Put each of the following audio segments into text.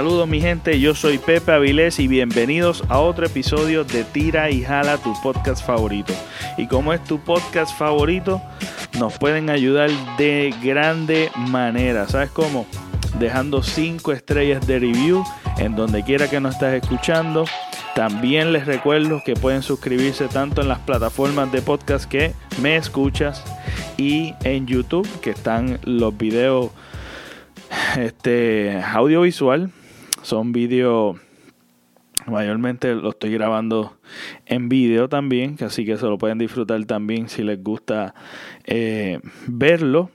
Saludos mi gente, yo soy Pepe Avilés y bienvenidos a otro episodio de Tira y Jala, tu podcast favorito. Y como es tu podcast favorito, nos pueden ayudar de grande manera. ¿Sabes cómo? Dejando 5 estrellas de review en donde quiera que nos estés escuchando. También les recuerdo que pueden suscribirse tanto en las plataformas de podcast que me escuchas y en YouTube, que están los videos este audiovisual. Son vídeos mayormente lo estoy grabando en vídeo también, así que se lo pueden disfrutar también si les gusta eh, verlo.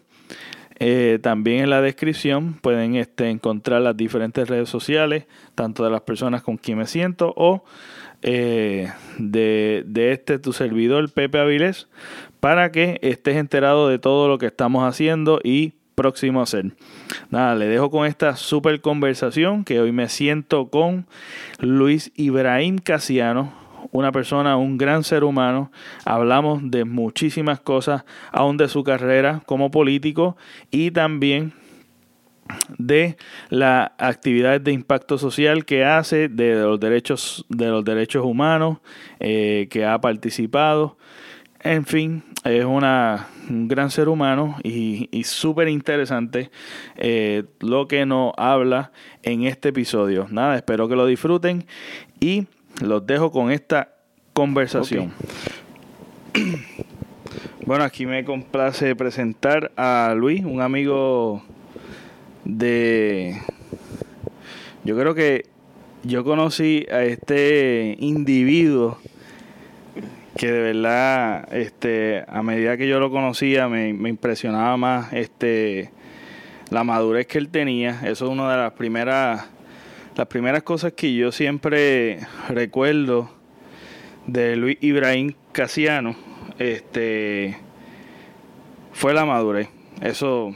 Eh, también en la descripción pueden este, encontrar las diferentes redes sociales, tanto de las personas con quien me siento o eh, de, de, este tu servidor Pepe Avilés, para que estés enterado de todo lo que estamos haciendo y próximo a hacer. Nada, le dejo con esta super conversación que hoy me siento con Luis Ibrahim Casiano, una persona, un gran ser humano. Hablamos de muchísimas cosas, aún de su carrera como político y también de las actividades de impacto social que hace, de los derechos, de los derechos humanos, eh, que ha participado. En fin, es una, un gran ser humano y, y súper interesante eh, lo que nos habla en este episodio. Nada, espero que lo disfruten y los dejo con esta conversación. Bueno, aquí me complace presentar a Luis, un amigo de... Yo creo que yo conocí a este individuo que de verdad, este, a medida que yo lo conocía, me, impresionaba más este, la madurez que él tenía. Eso es una de las primeras, las primeras cosas que yo siempre recuerdo de Luis Ibrahim Casiano, este, fue la madurez. Eso,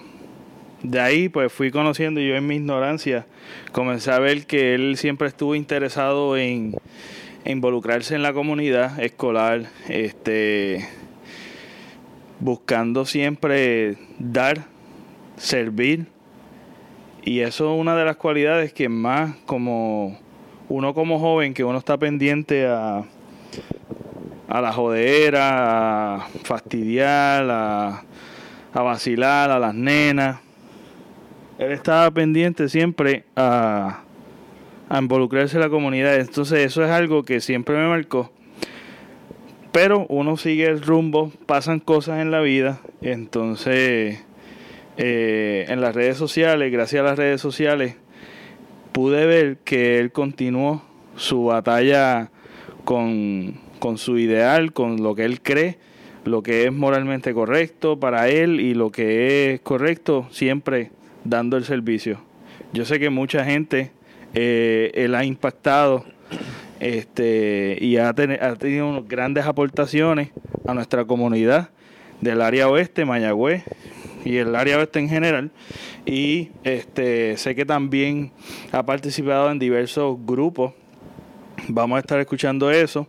de ahí pues fui conociendo yo en mi ignorancia, comencé a ver que él siempre estuvo interesado en involucrarse en la comunidad escolar, este, buscando siempre dar, servir. Y eso es una de las cualidades que más como uno como joven, que uno está pendiente a, a la jodera, a fastidiar, a, a vacilar a las nenas. Él estaba pendiente siempre a a involucrarse en la comunidad. Entonces eso es algo que siempre me marcó. Pero uno sigue el rumbo, pasan cosas en la vida. Entonces eh, en las redes sociales, gracias a las redes sociales, pude ver que él continuó su batalla con, con su ideal, con lo que él cree, lo que es moralmente correcto para él y lo que es correcto, siempre dando el servicio. Yo sé que mucha gente eh, él ha impactado este, y ha, ha tenido grandes aportaciones a nuestra comunidad del área oeste, Mayagüez y el área oeste en general. Y este, sé que también ha participado en diversos grupos. Vamos a estar escuchando eso.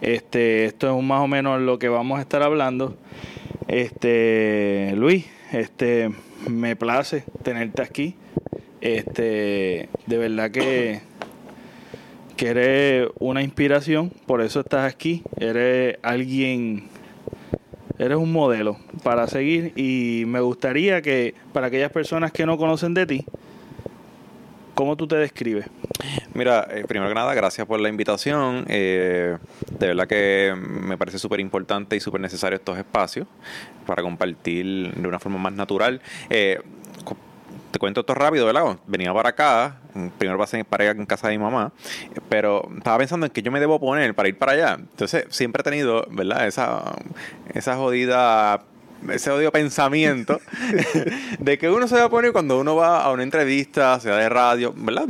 Este, esto es más o menos lo que vamos a estar hablando. Este, Luis, este, me place tenerte aquí. Este, de verdad que, que eres una inspiración, por eso estás aquí. Eres alguien, eres un modelo para seguir y me gustaría que para aquellas personas que no conocen de ti, ¿cómo tú te describes? Mira, eh, primero que nada, gracias por la invitación. Eh, de verdad que me parece súper importante y súper necesario estos espacios para compartir de una forma más natural. Eh, te cuento esto rápido, ¿verdad? Venía para acá, primero pasé para en casa de mi mamá, pero estaba pensando en qué yo me debo poner para ir para allá. Entonces, siempre he tenido, ¿verdad? Esa, esa jodida ese odio pensamiento de que uno se va a poner cuando uno va a una entrevista, sea de radio, ¿verdad?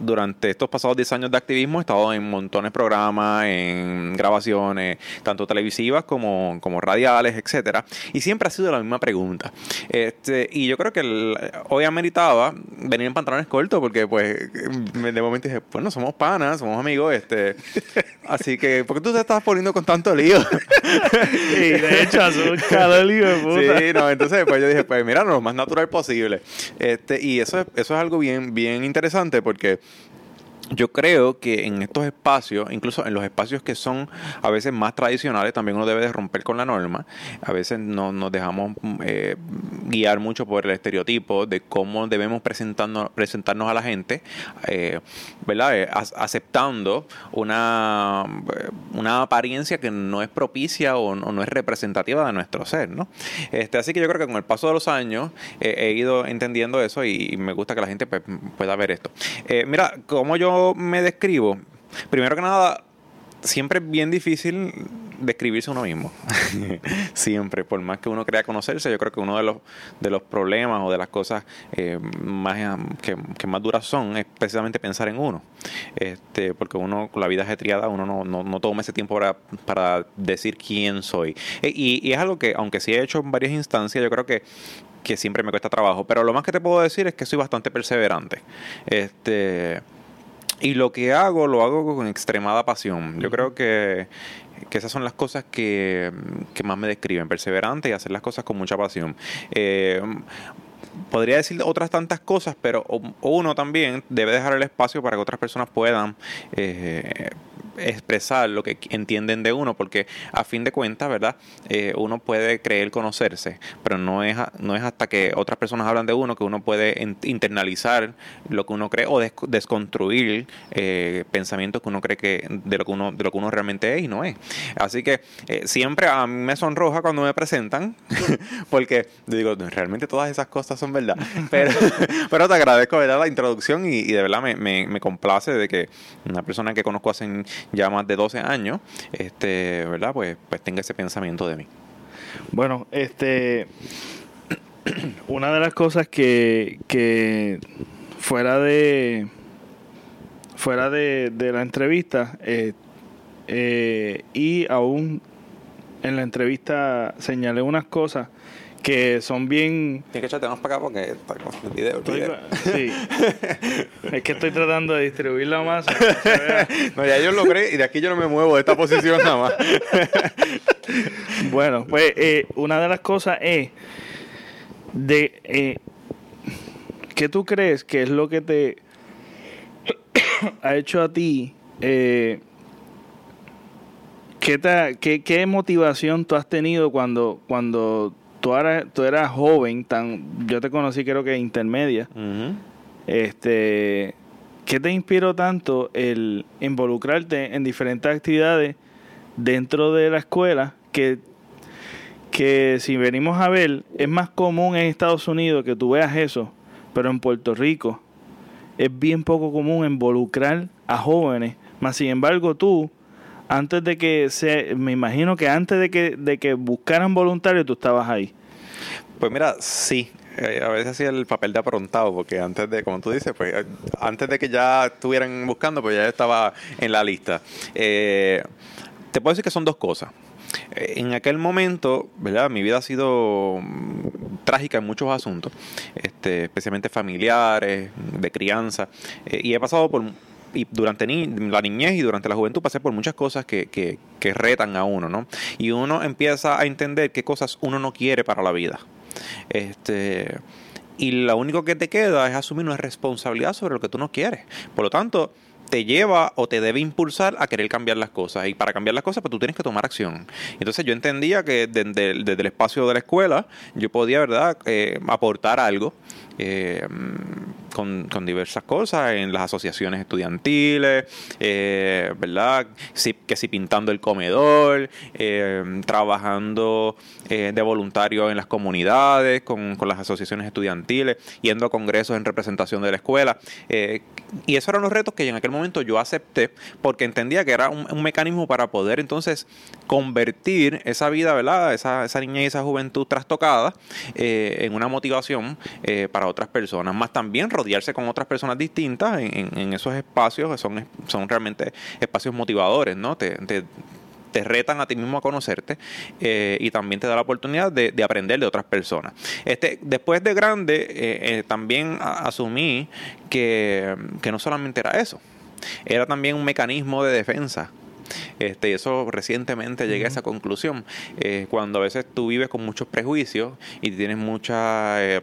Durante estos pasados 10 años de activismo he estado en montones de programas, en grabaciones, tanto televisivas como, como radiales, etcétera, y siempre ha sido la misma pregunta. Este, y yo creo que hoy ameritaba venir en pantalones cortos porque pues de momento dije, bueno, somos panas, somos amigos, este, así que ¿por qué tú te estás poniendo con tanto lío? y de hecho, cada lío Sí, no, entonces pues yo dije, pues mira, lo más natural posible. Este, y eso, eso es algo bien, bien interesante porque yo creo que en estos espacios, incluso en los espacios que son a veces más tradicionales, también uno debe de romper con la norma. A veces no, nos dejamos eh, guiar mucho por el estereotipo de cómo debemos presentarnos, presentarnos a la gente, eh, ¿verdad? Eh, aceptando una, una apariencia que no es propicia o no, es representativa de nuestro ser, ¿no? Este, así que yo creo que con el paso de los años he ido entendiendo eso y, me gusta que la gente pues, pueda ver esto. mira, como yo me describo, primero que nada, siempre es bien difícil describirse uno mismo. siempre, por más que uno crea conocerse, yo creo que uno de los, de los problemas o de las cosas eh, más que, más duras son es precisamente pensar en uno. Este, porque uno con la vida ajetreada, uno no, no, no toma ese tiempo para, para decir quién soy. E, y, y, es algo que, aunque sí he hecho en varias instancias, yo creo que que siempre me cuesta trabajo. Pero lo más que te puedo decir es que soy bastante perseverante. Este y lo que hago, lo hago con extremada pasión. Yo creo que, esas son las cosas que, más me describen, perseverante y hacer las cosas con mucha pasión. Eh, podría decir otras tantas cosas, pero uno también debe dejar el espacio para que otras personas puedan eh, expresar lo que entienden de uno, porque a fin de cuentas, ¿verdad? Eh, uno puede creer conocerse, pero no es, no es hasta que otras personas hablan de uno que uno puede internalizar lo que uno cree o desconstruir eh, pensamientos que uno cree que de lo que uno, de lo que uno realmente es y no es. Así que eh, siempre a mí me sonroja cuando me presentan, porque digo, realmente todas esas cosas son verdad. Pero, pero te agradezco ¿verdad? la introducción y, de verdad me, me, me complace de que una persona que conozco hace ya más de 12 años, este, ¿verdad? Pues, pues tenga ese pensamiento de mí. Bueno, este, una de las cosas que, que fuera de fuera de, la entrevista eh, eh, y aún en la entrevista señalé unas cosas que son bien... Tienes que echarte más para acá porque está con el video. Sí. es que estoy tratando de distribuir la masa. no, ya yo lo creo y de aquí yo no me muevo de esta posición nada más. bueno, pues eh, una de las cosas es de... Eh, ¿Qué tú crees que es lo que te ha hecho a ti... Eh, ¿Qué, qué, ¿Qué motivación tú has tenido cuando, cuando tú eras, tú eras joven, tan, yo te conocí creo que intermedia. Este, ¿qué te inspiró tanto el involucrarte en diferentes actividades dentro de la escuela que, que si venimos a ver, es más común en Estados Unidos que tú veas eso, pero en Puerto Rico es bien poco común involucrar a jóvenes. Más sin embargo, tú antes de que se, me imagino que antes de que, de que buscaran voluntarios tú estabas ahí. Pues mira, sí, eh, a veces hacía el papel de aprontado, porque antes de, como tú dices, pues eh, antes de que ya estuvieran buscando, pues ya estaba en la lista. Eh, te puedo decir que son dos cosas. En aquel momento, ¿verdad? Mi vida ha sido mm, trágica en muchos asuntos, este, especialmente familiares, de crianza, y he pasado por y durante la niñez y durante la juventud pasé por muchas cosas que, que, que retan a uno, ¿no? Y uno empieza a entender qué cosas uno no quiere para la vida. Este, y lo único que te queda es asumir una responsabilidad sobre lo que tú no quieres. Por lo tanto, te lleva o te debe impulsar a querer cambiar las cosas. Y para cambiar las cosas, pues tú tienes que tomar acción. Entonces yo entendía que desde, el espacio de la escuela yo podía, ¿verdad?, eh, aportar algo. Eh, con, diversas cosas en las asociaciones estudiantiles, eh, ¿verdad? que si pintando el comedor, eh, trabajando eh, de voluntario en las comunidades, con, las asociaciones estudiantiles, yendo a congresos en representación de la escuela. y esos eran los retos que en aquel momento yo acepté porque entendía que era un, mecanismo para poder entonces convertir esa vida, ¿verdad? Esa, esa niñez y esa juventud trastocada en una motivación para otras personas, más también con otras personas distintas en, esos espacios que son, son realmente espacios motivadores, ¿no? Te, te, retan a ti mismo a conocerte eh, y también te da la oportunidad de, aprender de otras personas. Este, después de grande, eh, eh, también asumí que, que no solamente era eso, era también un mecanismo de defensa Este, y eso recientemente llegué a esa conclusión. Eh, cuando a veces tú vives con muchos prejuicios y tienes mucha, eh,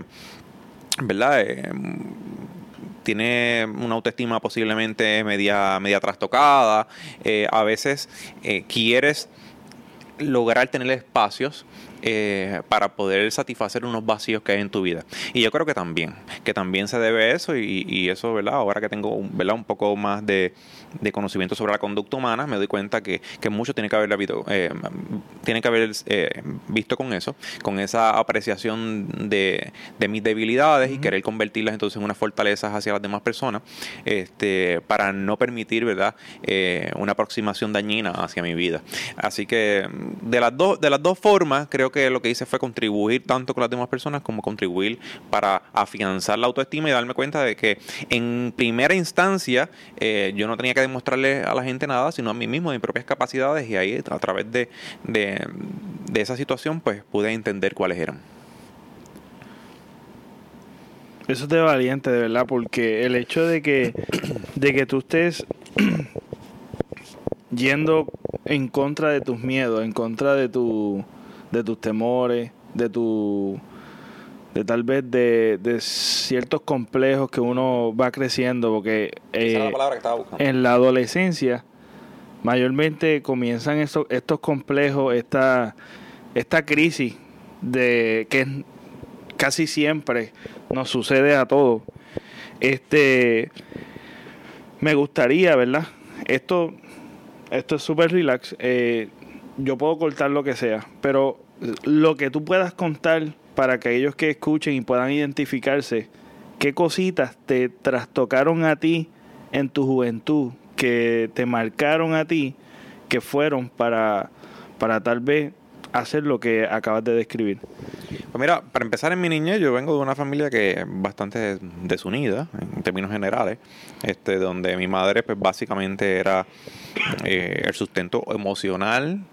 ¿verdad? Eh, tiene una autoestima posiblemente media, media trastocada. a veces quieres lograr tener espacios eh, para poder satisfacer unos vacíos que hay en tu vida. Y yo creo que también, que también se debe eso y, y eso, ¿verdad? Ahora que tengo ¿verdad? un poco más de, de, conocimiento sobre la conducta humana, me doy cuenta que, que mucho tiene que haber, eh, tiene que haber eh, visto con eso, con esa apreciación de, de mis debilidades y querer convertirlas entonces en unas fortalezas hacia las demás personas, este, para no permitir, ¿verdad? Eh, una aproximación dañina hacia mi vida. Así que de las dos, de las dos formas, creo que lo que hice fue contribuir tanto con las demás personas como contribuir para afianzar la autoestima y darme cuenta de que en primera instancia eh, yo no tenía que demostrarle a la gente nada, sino a mí mismo, mis propias capacidades y ahí a través de, de, de esa situación pues pude entender cuáles eran. Eso es de valiente, de verdad, porque el hecho de que, de que tú estés yendo en contra de tus miedos, en contra de tu de tus temores, de tu de tal vez de, de ciertos complejos que uno va creciendo porque eh, en la adolescencia mayormente comienzan estos, estos complejos esta esta crisis de que casi siempre nos sucede a todos. Este me gustaría verdad esto esto es súper relax eh, yo puedo cortar lo que sea, pero lo que tú puedas contar para que aquellos que escuchen y puedan identificarse, qué cositas te trastocaron a ti en tu juventud, que te marcaron a ti, que fueron para, para tal vez hacer lo que acabas de describir. Pues mira, para empezar en mi niñez, yo vengo de una familia que es bastante desunida en términos generales, este, donde mi madre pues básicamente era eh, el sustento emocional,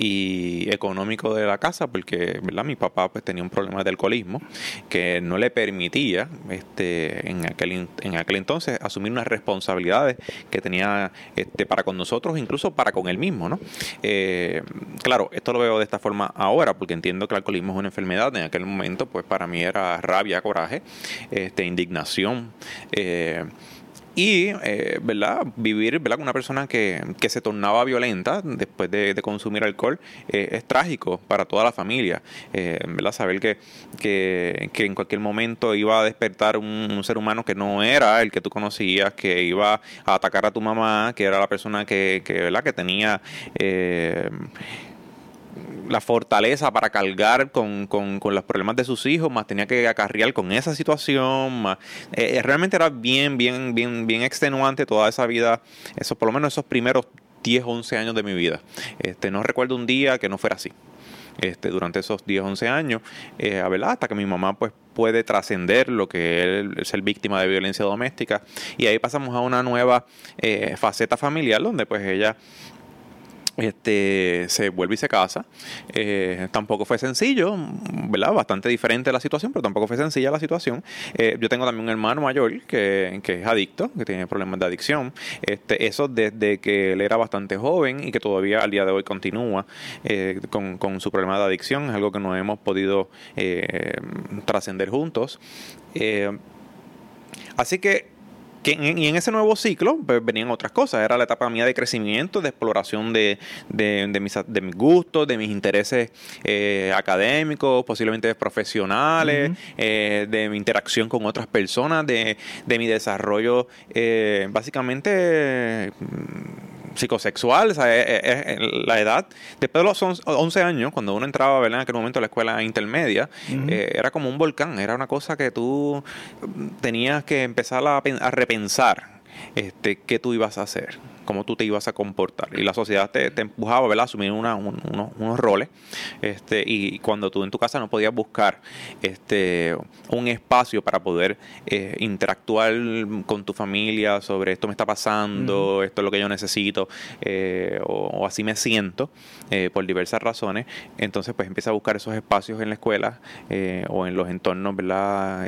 y económico de la casa porque verdad mi papá pues tenía un problema de alcoholismo que no le permitía este en aquel en aquel entonces asumir unas responsabilidades que tenía este para con nosotros incluso para con él mismo no eh, claro esto lo veo de esta forma ahora porque entiendo que el alcoholismo es una enfermedad. En aquel momento pues para mí era rabia coraje este indignación eh, y eh, ¿verdad? vivir ¿verdad? con una persona que, que se tornaba violenta después de, consumir alcohol eh, es trágico para toda la familia. Eh, ¿verdad? Saber que, que, en cualquier momento iba a despertar un, ser humano que no era el que tú conocías, que iba a atacar a tu mamá, que era la persona que, que, ¿verdad? que tenía... La fortaleza para cargar con, con, con, los problemas de sus hijos, más tenía que acarrear con esa situación, más eh, eh, realmente era bien, bien, bien, bien extenuante toda esa vida, eso, por lo menos esos primeros 10, 11 años de mi vida. Este, no recuerdo un día que no fuera así. Este, durante esos 10, 11 años, eh, hasta que mi mamá pues puede trascender lo que es ser víctima de violencia doméstica y ahí pasamos a una nueva eh, faceta familiar donde pues ella este, se vuelve y se casa. Eh, tampoco fue sencillo, ¿verdad? Bastante diferente la situación, pero tampoco fue sencilla la situación. Eh, yo tengo también un hermano mayor que, que, es adicto, que tiene problemas de adicción. Este, eso desde que él era bastante joven y que todavía al día de hoy continúa eh, con, con, su problema de adicción. Es algo que no hemos podido trascender juntos. así que y en ese nuevo ciclo pues, venían otras cosas. Era la etapa mía de crecimiento, de exploración de, de, de, mis, de mis, gustos, de mis intereses eh, académicos, posiblemente profesionales, eh, de mi interacción con otras personas, de, mi desarrollo, eh, básicamente psicosexual, la edad. Después de los 11 años, cuando uno entraba ¿verdad? en aquel momento a la escuela intermedia, eh, era como un volcán, era una cosa que tú tenías que empezar a, a repensar este, qué tú ibas a hacer cómo tú te ibas a comportar. Y la sociedad te, empujaba a asumir una, unos, roles. Este, y cuando tú en tu casa no podías buscar este, un espacio para poder eh, interactuar con tu familia sobre esto me está pasando, esto es lo que yo necesito, eh, o, así me siento, eh, por diversas razones, entonces pues empieza a buscar esos espacios en la escuela o en los entornos ¿verdad?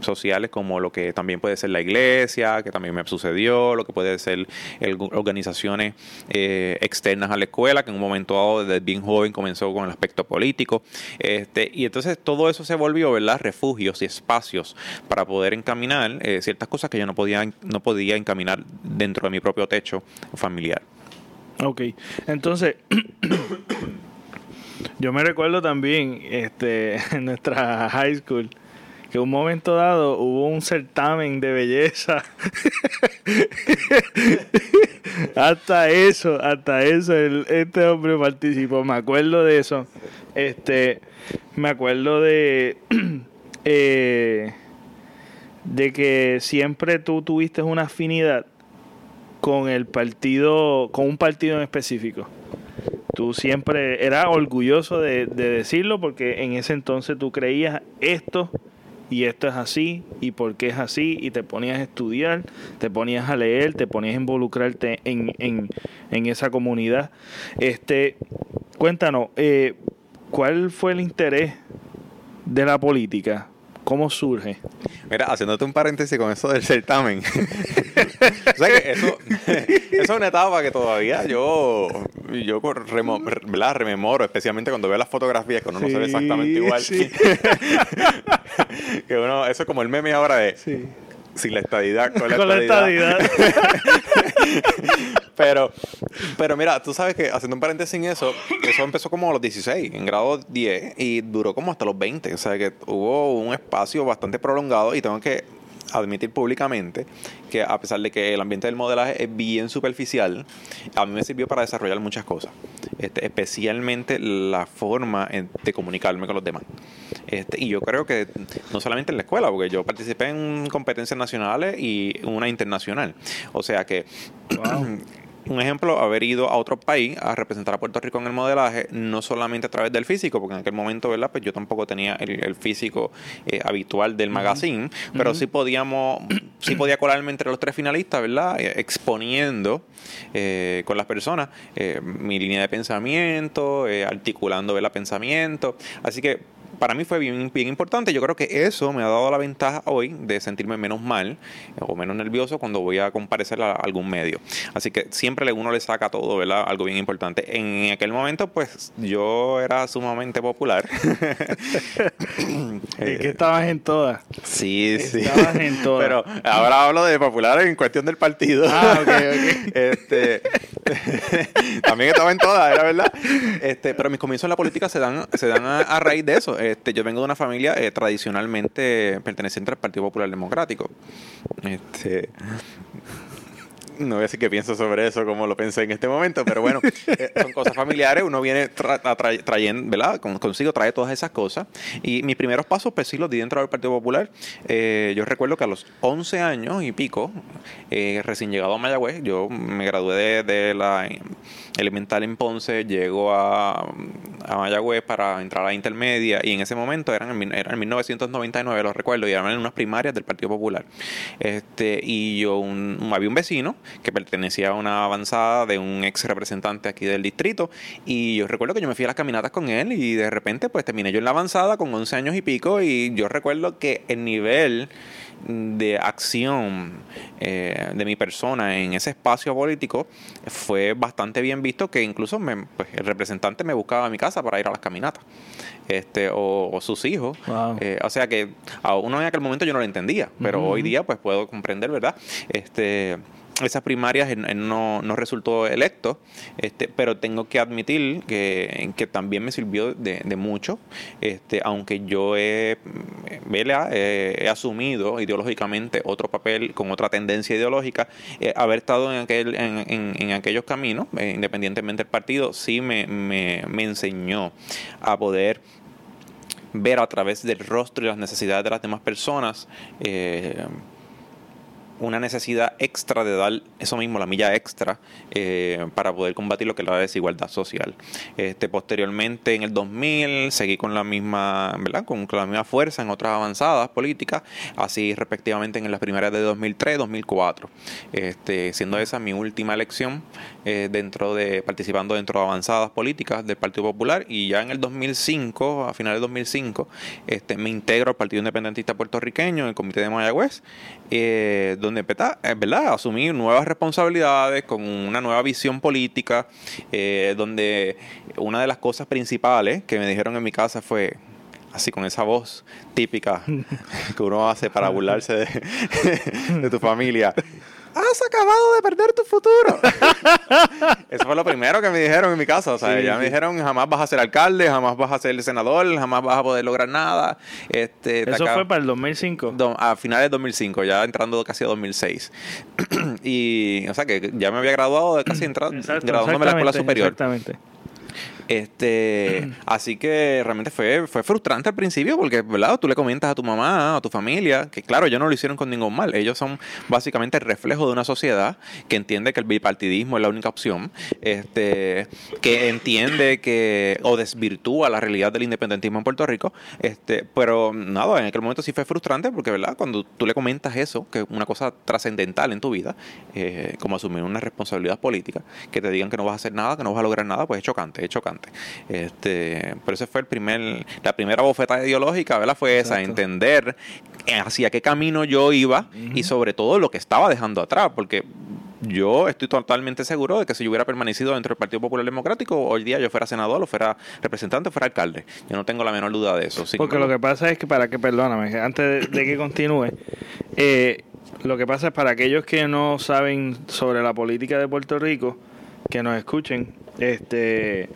sociales, como lo que también puede ser la iglesia, que también me sucedió, lo que puede ser el, organizaciones eh, externas a la escuela, que en un momento dado, desde bien joven, comenzó con el aspecto político. Este, y entonces todo eso se volvió, ¿verdad? Refugios y espacios para poder encaminar eh, ciertas cosas que yo no podía, no podía encaminar dentro de mi propio techo familiar. Ok, entonces yo me recuerdo también este, en nuestra high school que un momento dado hubo un certamen de belleza. hasta eso, hasta eso, este hombre participó. Me acuerdo de eso. Este, me acuerdo de, eh, de que siempre tú tuviste una afinidad con el partido, con un partido en específico. Tú siempre eras orgulloso de, decirlo porque en ese entonces tú creías esto y esto es así y por qué es así y te ponías a estudiar, te ponías a leer, te ponías a involucrarte en, en, en esa comunidad. Este, cuéntanos, eh, ¿cuál fue el interés de la política? ¿Cómo surge? Mira, haciéndote un paréntesis con eso del certamen. o sea que eso, eso es una etapa que todavía yo, yo rememoro, especialmente cuando veo las fotografías, que uno no se ve exactamente igual. que uno, eso es como el meme ahora de sin la estadidad, con la estadidad. pero, pero mira, tú sabes que haciendo un paréntesis en eso, eso empezó como a los 16, en grado 10, y duró como hasta los 20. O sea que hubo un espacio bastante prolongado y tengo que admitir públicamente que a pesar de que el ambiente del modelaje es bien superficial, a mí me sirvió para desarrollar muchas cosas, este, especialmente la forma de comunicarme con los demás. Este, y yo creo que no solamente en la escuela, porque yo participé en competencias nacionales y una internacional. O sea que un ejemplo, haber ido a otro país a representar a Puerto Rico en el modelaje, no solamente a través del físico, porque en aquel momento, ¿verdad? Pues yo tampoco tenía el, físico eh, habitual del magazine, pero sí podíamos, sí podía colarme entre los tres finalistas, ¿verdad? Eh, exponiendo eh, con las personas mi línea de pensamiento, articulando, ¿verdad? Pensamiento. Así que para mí fue bien, bien importante. Yo creo que eso me ha dado la ventaja hoy de sentirme menos mal o menos nervioso cuando voy a comparecer a algún medio. Así que siempre uno le saca todo, ¿verdad? Algo bien importante. En aquel momento, pues yo era sumamente popular. Es que estabas en todas. Sí, sí. Estabas en todas. Pero ahora hablo de popular en cuestión del partido. Ah, ok, ok. Este, también estaba en todas, era verdad. Este, pero mis comienzos en la política se dan, se dan a raíz de eso. Este, yo vengo de una familia eh, tradicionalmente perteneciente al Partido Popular Democrático. Este, no voy a decir qué pienso sobre eso como lo pensé en este momento, pero bueno, eh, son cosas familiares, uno viene trayendo, ¿verdad? Consigo trae todas esas cosas. Y mis primeros pasos, pues sí, los di dentro del Partido Popular. Eh, yo recuerdo que a los 11 años y pico, recién llegado a Mayagüez, yo me gradué de la elemental en Ponce, llego a, Mayagüez para entrar a intermedia y en ese momento eran en, eran en 1999, lo recuerdo, y eran unas primarias del Partido Popular. Este, y yo un, había un vecino que pertenecía a una avanzada de un ex representante aquí del distrito. Y yo recuerdo que yo me fui a las caminatas con él y de repente pues terminé yo en la avanzada con 11 años y pico y yo recuerdo que el nivel de acción eh, de mi persona en ese espacio político fue bastante bien visto que incluso pues, el representante me buscaba a mi casa para ir a las caminatas este o, sus hijos. Eh, o sea que a uno en aquel momento yo no lo entendía pero hoy día pues puedo comprender verdad este esas primarias no, no, resultó electo, este, pero tengo que admitir que, que también me sirvió de, de, mucho, este, aunque yo he, he, asumido ideológicamente otro papel con otra tendencia ideológica, eh, haber estado en, aquel, en, en, aquellos caminos, eh, independientemente del partido, sí me, me, me enseñó a poder ver a través del rostro y las necesidades de las demás personas. Eh, una necesidad extra de dar eso mismo, la milla extra, eh, para poder combatir lo que es la desigualdad social. Este, posteriormente, en el 2000, seguí con la misma, ¿verdad? Con, la misma fuerza en otras avanzadas políticas, así respectivamente en las primeras de 2003, 2004, este, siendo esa mi última elección eh, dentro de participando dentro de avanzadas políticas del Partido Popular y ya en el 2005, a finales de 2005, este, me integro al Partido Independentista Puertorriqueño, el Comité de Mayagüez, eh, donde empezar, eh, ¿verdad? Asumir nuevas responsabilidades con una nueva visión política, eh, donde una de las cosas principales que me dijeron en mi casa fue, así con esa voz típica que uno hace para burlarse de, de tu familia has acabado de perder tu futuro. Eso fue lo primero que me dijeron en mi casa. O sea, ya me dijeron, jamás vas a ser alcalde, jamás vas a ser senador, jamás vas a poder lograr nada. Este, Eso fue para el 2005. a finales de 2005, ya entrando casi a 2006. y, o sea, que ya me había graduado de casi entrando, graduándome en la escuela superior. Exactamente. Este, así que realmente fue, fue frustrante al principio porque, ¿verdad? Tú le comentas a tu mamá, a tu familia, que claro, ellos no lo hicieron con ningún mal. Ellos son básicamente el reflejo de una sociedad que entiende que el bipartidismo es la única opción, este, que entiende que, o desvirtúa la realidad del independentismo en Puerto Rico. Este, pero nada, en aquel momento sí fue frustrante porque, ¿verdad? Cuando tú le comentas eso, que es una cosa trascendental en tu vida, eh, como asumir una responsabilidad política, que te digan que no vas a hacer nada, que no vas a lograr nada, pues es chocante, es chocante. Este, pero ese fue el primer, la primera bofeta ideológica, ¿verdad? Fue esa, entender hacia qué camino yo iba y sobre todo lo que estaba dejando atrás, porque yo estoy totalmente seguro de que si yo hubiera permanecido dentro del Partido Popular Democrático, hoy día yo fuera senador, o fuera representante, o fuera alcalde. Yo no tengo la menor duda de eso. Porque lo que pasa es que, para que, perdóname, antes de, que continúe, eh, lo que pasa es para aquellos que no saben sobre la política de Puerto Rico, que nos escuchen, este,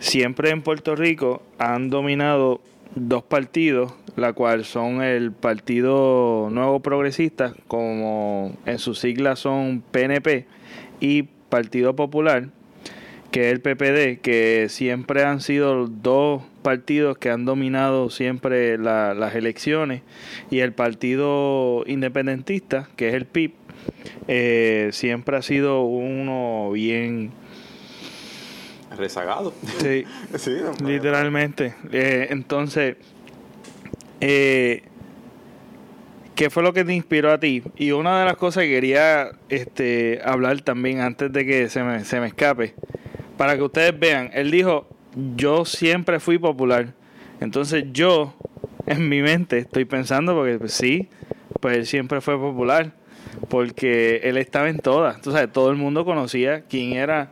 siempre en Puerto Rico han dominado dos partidos, la cual son el Partido Nuevo Progresista, como en sus siglas son PNP, y Partido Popular, que es el PPD, que siempre han sido dos partidos que han dominado siempre las elecciones, y el Partido Independentista, que es el PIB, eh, siempre ha sido uno bien rezagado. Sí, literalmente. Eh, entonces, eh, ¿qué fue lo que te inspiró a ti? Y una de las cosas que quería este, hablar también antes de que se me, se me escape, para que ustedes vean, él dijo, yo siempre fui popular. Entonces yo, en mi mente, estoy pensando, porque pues, sí, pues él siempre fue popular, porque él estaba en todas. Entonces, todo el mundo conocía quién era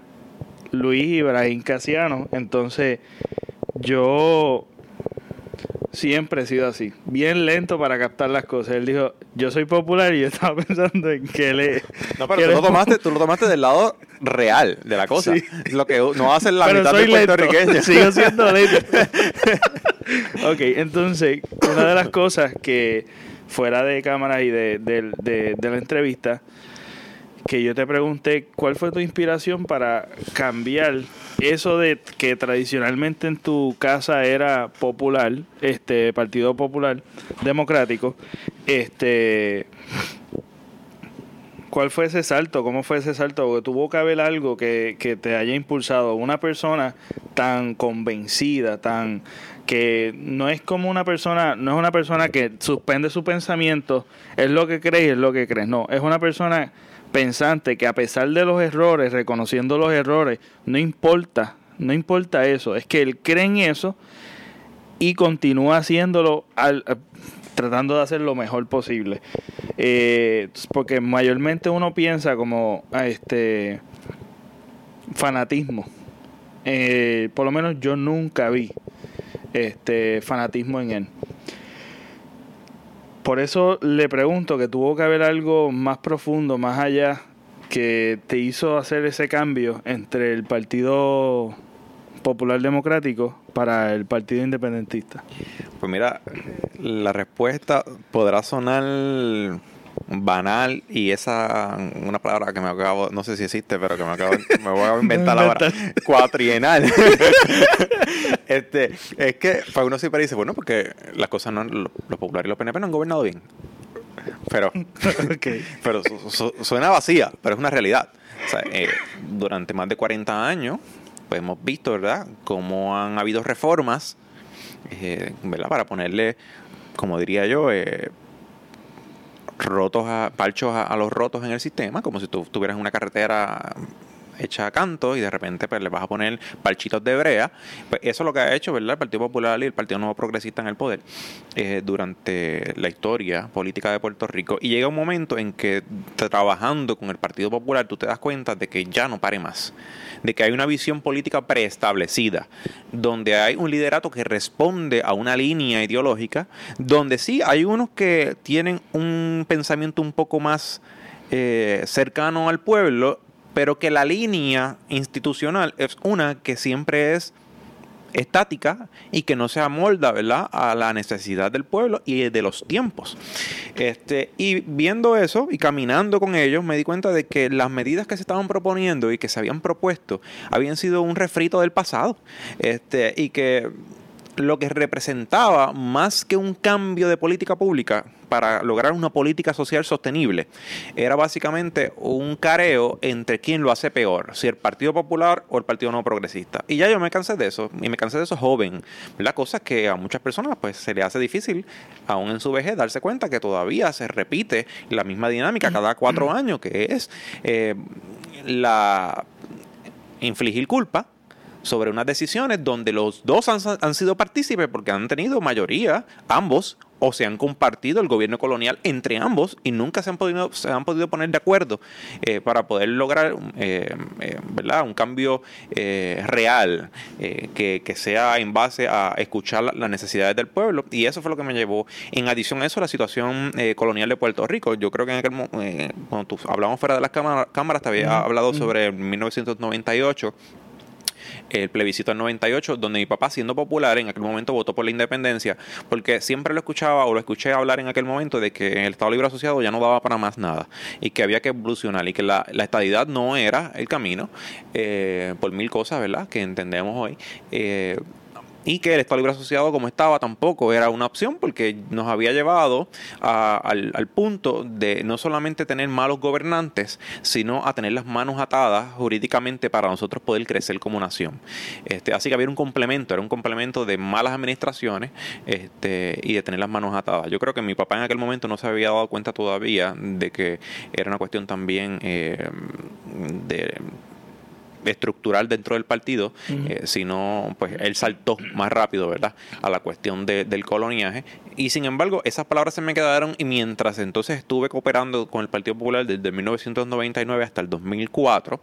Luis Ibrahim Casiano. Entonces, yo siempre he sido así, bien lento para captar las cosas. Él dijo, yo soy popular y yo estaba pensando en que él es... No, pero tú, lo tomaste, tú lo tomaste del lado real de la cosa. Lo que no hace la mitad de puertorriqueño. Sigo siendo lento. ok, entonces, una de las cosas que fuera de cámara y de, de la entrevista que yo te pregunté cuál fue tu inspiración para cambiar eso de que tradicionalmente en tu casa era popular, este Partido Popular Democrático, este ¿Cuál fue ese salto? ¿Cómo fue ese salto? Tuvo que haber algo que, que te haya impulsado. Una persona tan convencida, tan que no es como una persona, no es una persona que suspende su pensamiento, es lo que cree y es lo que crees. No, es una persona pensante que a pesar de los errores, reconociendo los errores, no importa, no importa eso, es que él cree en eso y continúa haciéndolo al, tratando de hacer lo mejor posible. Eh, porque mayormente uno piensa como a ah, este fanatismo. Eh, por lo menos yo nunca vi este fanatismo en él. Por eso le pregunto que tuvo que haber algo más profundo, más allá, que te hizo hacer ese cambio entre el Partido Popular Democrático para el Partido Independentista. Pues mira, la respuesta podrá sonar banal y esa una palabra que me acabo no sé si existe pero que me acabo me voy a inventar ahora cuatrienal. Este es que para uno siempre dice bueno porque las cosas no los, populares y los PNP no han gobernado bien. Pero pero suena vacía pero es una realidad. Eh, durante más de 40 años pues hemos visto verdad cómo han habido reformas eh, verdad para ponerle como diría yo eh, rotos a, palchos a, los rotos en el sistema, como si tú tuvieras una carretera hecha a canto y de repente pues le vas a poner parchitos de brea. Pues eso es lo que ha hecho. El Partido Popular y el Partido Nuevo Progresista en el poder eh, durante la historia política de Puerto Rico. Y llega un momento en que trabajando con el Partido Popular tú te das cuenta de que ya no pare más de que hay una visión política preestablecida, donde hay un liderato que responde a una línea ideológica, donde sí hay unos que tienen un pensamiento un poco más eh, cercano al pueblo, pero que la línea institucional es una que siempre es estática y que no se amolda ¿verdad? a la necesidad del pueblo y de los tiempos. Este, y viendo eso y caminando con ellos, me di cuenta de que las medidas que se estaban proponiendo y que se habían propuesto habían sido un refrito del pasado. Este, y que lo que representaba más que un cambio de política pública para lograr una política social sostenible era básicamente un careo entre quién lo hace peor, si el Partido Popular o el Partido No Progresista. Y ya yo me cansé de eso, y me cansé de eso joven, la cosa que a muchas personas pues se le hace difícil, aún en su vejez, darse cuenta que todavía se repite la misma dinámica cada cuatro años, que es eh, la infligir culpa sobre unas decisiones donde los dos han, sido partícipes porque han tenido mayoría, ambos, o se han compartido el gobierno colonial entre ambos y nunca se han podido, se han podido poner de acuerdo eh, para poder lograr eh, eh, ¿verdad? un cambio real que, que, sea en base a escuchar las necesidades del pueblo. Y eso fue lo que me llevó, en adición a eso, la situación colonial de Puerto Rico. Yo creo que en aquel, cuando hablamos fuera de las cámaras, te había hablado sobre 1998 el plebiscito del 98, donde mi papá, siendo popular, en aquel momento votó por la independencia, porque siempre lo escuchaba o lo escuché hablar en aquel momento de que el Estado Libre Asociado ya no daba para más nada y que había que evolucionar y que la, estadidad no era el camino, eh, por mil cosas, ¿verdad?, que entendemos hoy. Eh, y que el Estado Libre Asociado como estaba tampoco era una opción porque nos había llevado al, punto de no solamente tener malos gobernantes, sino a tener las manos atadas jurídicamente para nosotros poder crecer como nación. Este, así que había un complemento, era un complemento de malas administraciones este, y de tener las manos atadas. Yo creo que mi papá en aquel momento no se había dado cuenta todavía de que era una cuestión también eh, de estructural dentro del partido, eh, sino pues él saltó más rápido, ¿verdad?, a la cuestión del coloniaje. Y sin embargo, esas palabras se me quedaron y mientras entonces estuve cooperando con el Partido Popular desde 1999 hasta el 2004,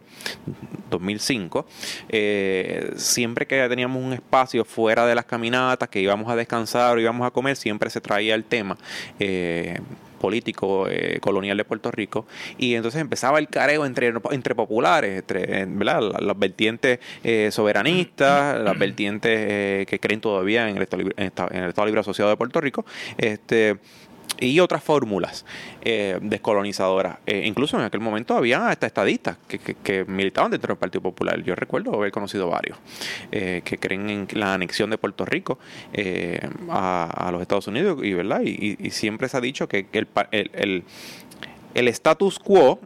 2005, eh, siempre que teníamos un espacio fuera de las caminatas, que íbamos a descansar o íbamos a comer, siempre se traía el tema. Eh, político eh, colonial de Puerto Rico y entonces empezaba el careo entre, entre populares, entre ¿verdad? las vertientes eh, soberanistas, las vertientes eh, que creen todavía en el, Estado, en el Estado Libre Asociado de Puerto Rico, este y otras fórmulas eh, descolonizadoras. Eh, incluso en aquel momento había hasta estadistas que, militaban dentro del Partido Popular. Yo recuerdo haber conocido varios eh, que creen en la anexión de Puerto Rico a, los Estados Unidos y, ¿verdad? Y, siempre se ha dicho que, el, el, el status quo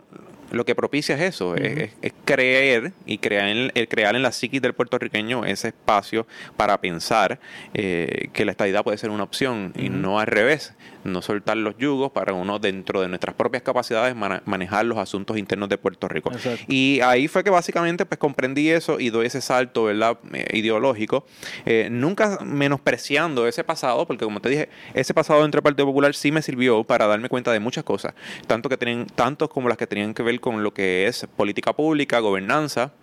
lo que propicia es eso, es, creer y crear en, el, crear en la psiquis del puertorriqueño ese espacio para pensar eh, que la estadidad puede ser una opción y no al revés, no soltar los yugos para uno dentro de nuestras propias capacidades manejar los asuntos internos de Puerto Rico. Y ahí fue que básicamente pues comprendí eso y doy ese salto ¿verdad? Eh, ideológico, eh, nunca menospreciando ese pasado, porque como te dije, ese pasado dentro del Partido Popular sí me sirvió para darme cuenta de muchas cosas, tanto que tienen, tantos como las que tenían que ver con lo que es política pública, gobernanza,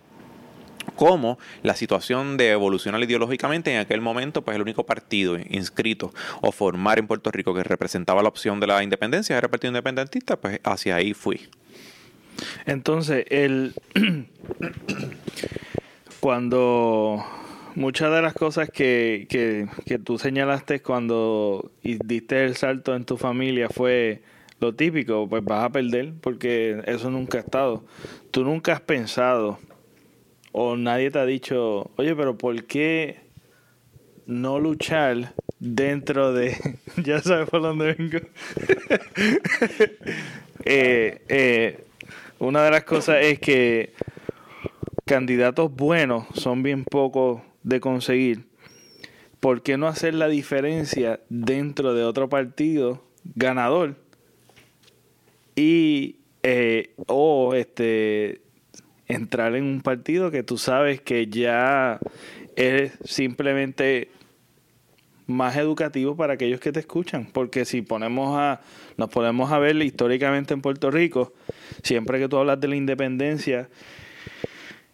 como la situación de evolucionar ideológicamente en aquel momento, pues el único partido inscrito o formar en Puerto Rico que representaba la opción de la independencia era el Partido Independentista, pues hacia ahí fui. Entonces, el cuando muchas de las cosas que, que, que tú señalaste cuando diste el salto en tu familia fue lo típico, pues vas a perder porque eso nunca ha estado. Tú nunca has pensado o nadie te ha dicho, oye, pero ¿por qué no luchar dentro de... ya sabes por dónde vengo. Eh, eh, una de las cosas es que candidatos buenos son bien pocos de conseguir. ¿Por qué no hacer la diferencia dentro de otro partido ganador y eh, o este entrar en un partido que tú sabes que ya es simplemente más educativo para aquellos que te escuchan, porque si ponemos a nos ponemos a ver históricamente en Puerto Rico, siempre que tú hablas de la independencia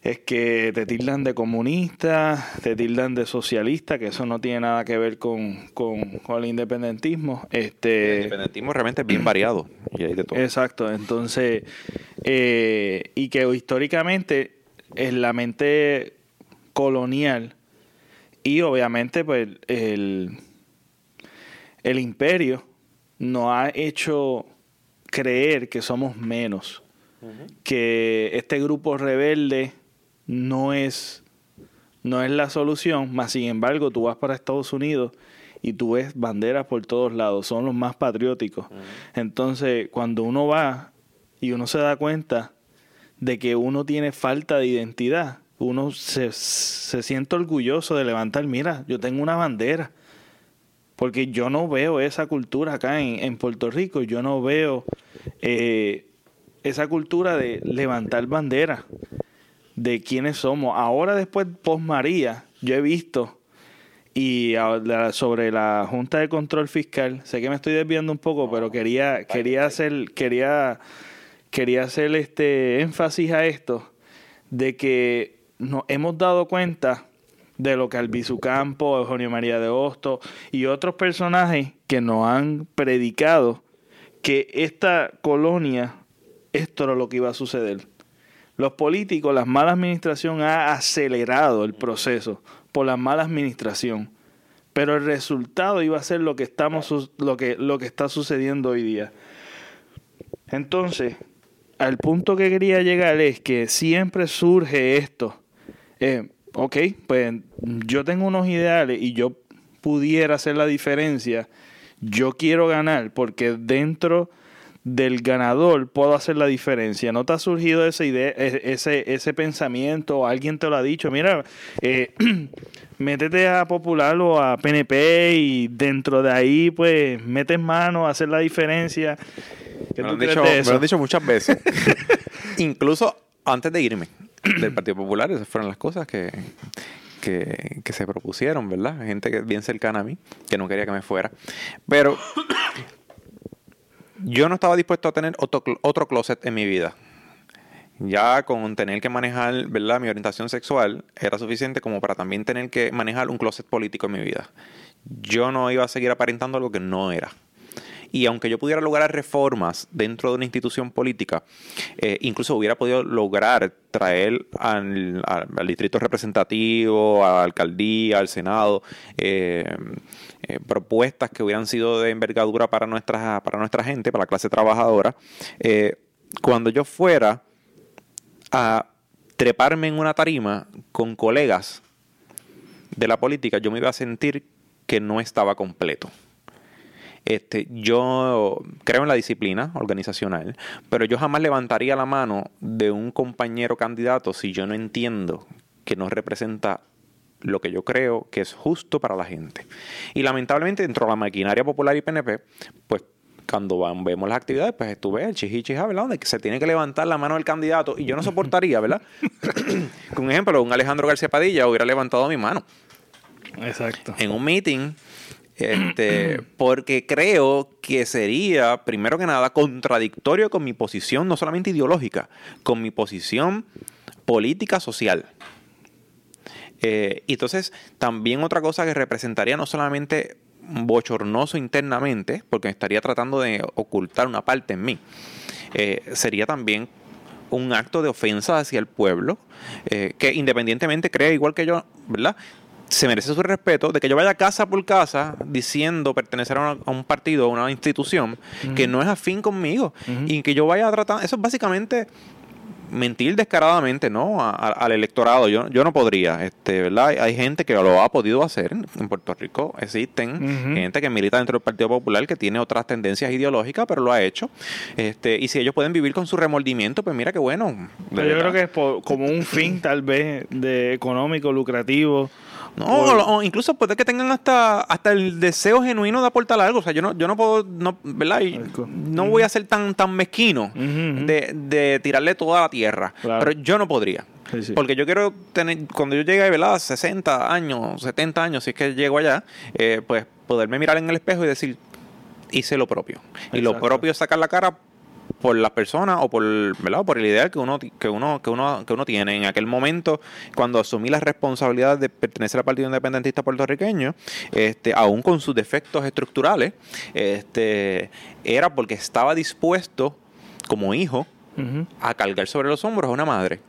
es que te tildan de comunista, te tildan de socialista, que eso no tiene nada que ver con, con, el independentismo. Este, el independentismo realmente es bien variado. Y hay de todo. Exacto, entonces, eh, y que históricamente en la mente colonial y obviamente pues el, el imperio nos ha hecho creer que somos menos, que este grupo rebelde no es, no es la solución, más sin embargo tú vas para Estados Unidos y tú ves banderas por todos lados, son los más patrióticos. Entonces, cuando uno va y uno se da cuenta de que uno tiene falta de identidad, uno se, se siente orgulloso de levantar, mira, yo tengo una bandera. Porque yo no veo esa cultura acá en, en Puerto Rico, yo no veo eh, esa cultura de levantar bandera de quiénes somos. Ahora después, post María, yo he visto y sobre la Junta de Control Fiscal, sé que me estoy desviando un poco, pero quería quería hacer quería quería hacer este énfasis a esto de que nos hemos dado cuenta de lo que Albizu Campo, Eugenio María de Hosto y otros personajes que nos han predicado que esta colonia esto era lo que iba a suceder. Los políticos, la mala administración ha acelerado el proceso por la mala administración. Pero el resultado iba a ser lo que estamos lo que, lo que está sucediendo hoy día. Entonces, al punto que quería llegar es que siempre surge esto. Eh, ok, pues yo tengo unos ideales y yo pudiera hacer la diferencia. Yo quiero ganar porque dentro del ganador puedo hacer la diferencia. ¿No te ha surgido esa idea, e, ese, ese pensamiento? ¿Alguien te lo ha dicho? Mira, eh, métete a Popular o a PNP y dentro de ahí, pues, metes mano a hacer la diferencia. Me lo, han dicho, me lo han dicho muchas veces. Incluso antes de irme del Partido Popular, esas fueron las cosas que, que, que, se propusieron, ¿verdad? Gente que bien cercana a mí, que no quería que me fuera. Pero yo no estaba dispuesto a tener otro, otro closet en mi vida. Ya con tener que manejar, ¿verdad? Mi orientación sexual era suficiente como para también tener que manejar un closet político en mi vida. Yo no iba a seguir aparentando algo que no era. Y aunque yo pudiera lograr reformas dentro de una institución política, eh, incluso hubiera podido lograr traer al, distrito representativo, a la alcaldía, al Senado, eh, eh, propuestas que hubieran sido de envergadura para nuestra, para nuestra gente, para la clase trabajadora, cuando yo fuera a treparme en una tarima con colegas de la política, yo me iba a sentir que no estaba completo. Este, yo creo en la disciplina organizacional, pero yo jamás levantaría la mano de un compañero candidato si yo no entiendo que no representa lo que yo creo que es justo para la gente. Y lamentablemente dentro de la maquinaria popular y PNP, pues cuando vemos las actividades, pues tú ves el chichichija, ¿verdad? De que se tiene que levantar la mano del candidato y yo no soportaría, ¿verdad? Con un ejemplo, un Alejandro García Padilla hubiera levantado mi mano. Exacto. En un meeting este, porque creo que sería, primero que nada, contradictorio con mi posición, no solamente ideológica, con mi posición política social. Eh, y entonces, también otra cosa que representaría no solamente bochornoso internamente, porque estaría tratando de ocultar una parte en mí, eh, sería también un acto de ofensa hacia el pueblo, eh, que independientemente cree igual que yo, ¿verdad? Se merece su respeto de que yo vaya casa por casa diciendo pertenecer a, un partido, a una institución que no es afín conmigo y que yo vaya a tratar, eso es básicamente mentir descaradamente, ¿no? al electorado. Yo, yo no podría, este, ¿verdad? Hay, gente que lo ha podido hacer. En Puerto Rico existen gente que milita dentro del Partido Popular que tiene otras tendencias ideológicas, pero lo ha hecho. Este, y si ellos pueden vivir con su remordimiento, pues mira qué bueno. yo creo que es como un fin tal vez de económico, lucrativo No, o, incluso puede que tengan hasta, hasta el deseo genuino de aportar algo. O sea, yo no, yo no puedo, no, ¿verdad? Y no voy a ser tan, tan mezquino de, de, tirarle toda la tierra. Pero yo no podría. Porque yo quiero tener, cuando yo llegue a 60 años, 70 años, si es que llego allá, eh, pues poderme mirar en el espejo y decir, hice lo propio. Y lo propio es sacar la cara por las personas o por, ¿verdad? por el ideal que uno, que, uno, que, uno, que uno tiene. En aquel momento, cuando asumí la responsabilidad de pertenecer al Partido Independentista puertorriqueño, este, aún con sus defectos estructurales, este, era porque estaba dispuesto, como hijo, a cargar sobre los hombros a una madre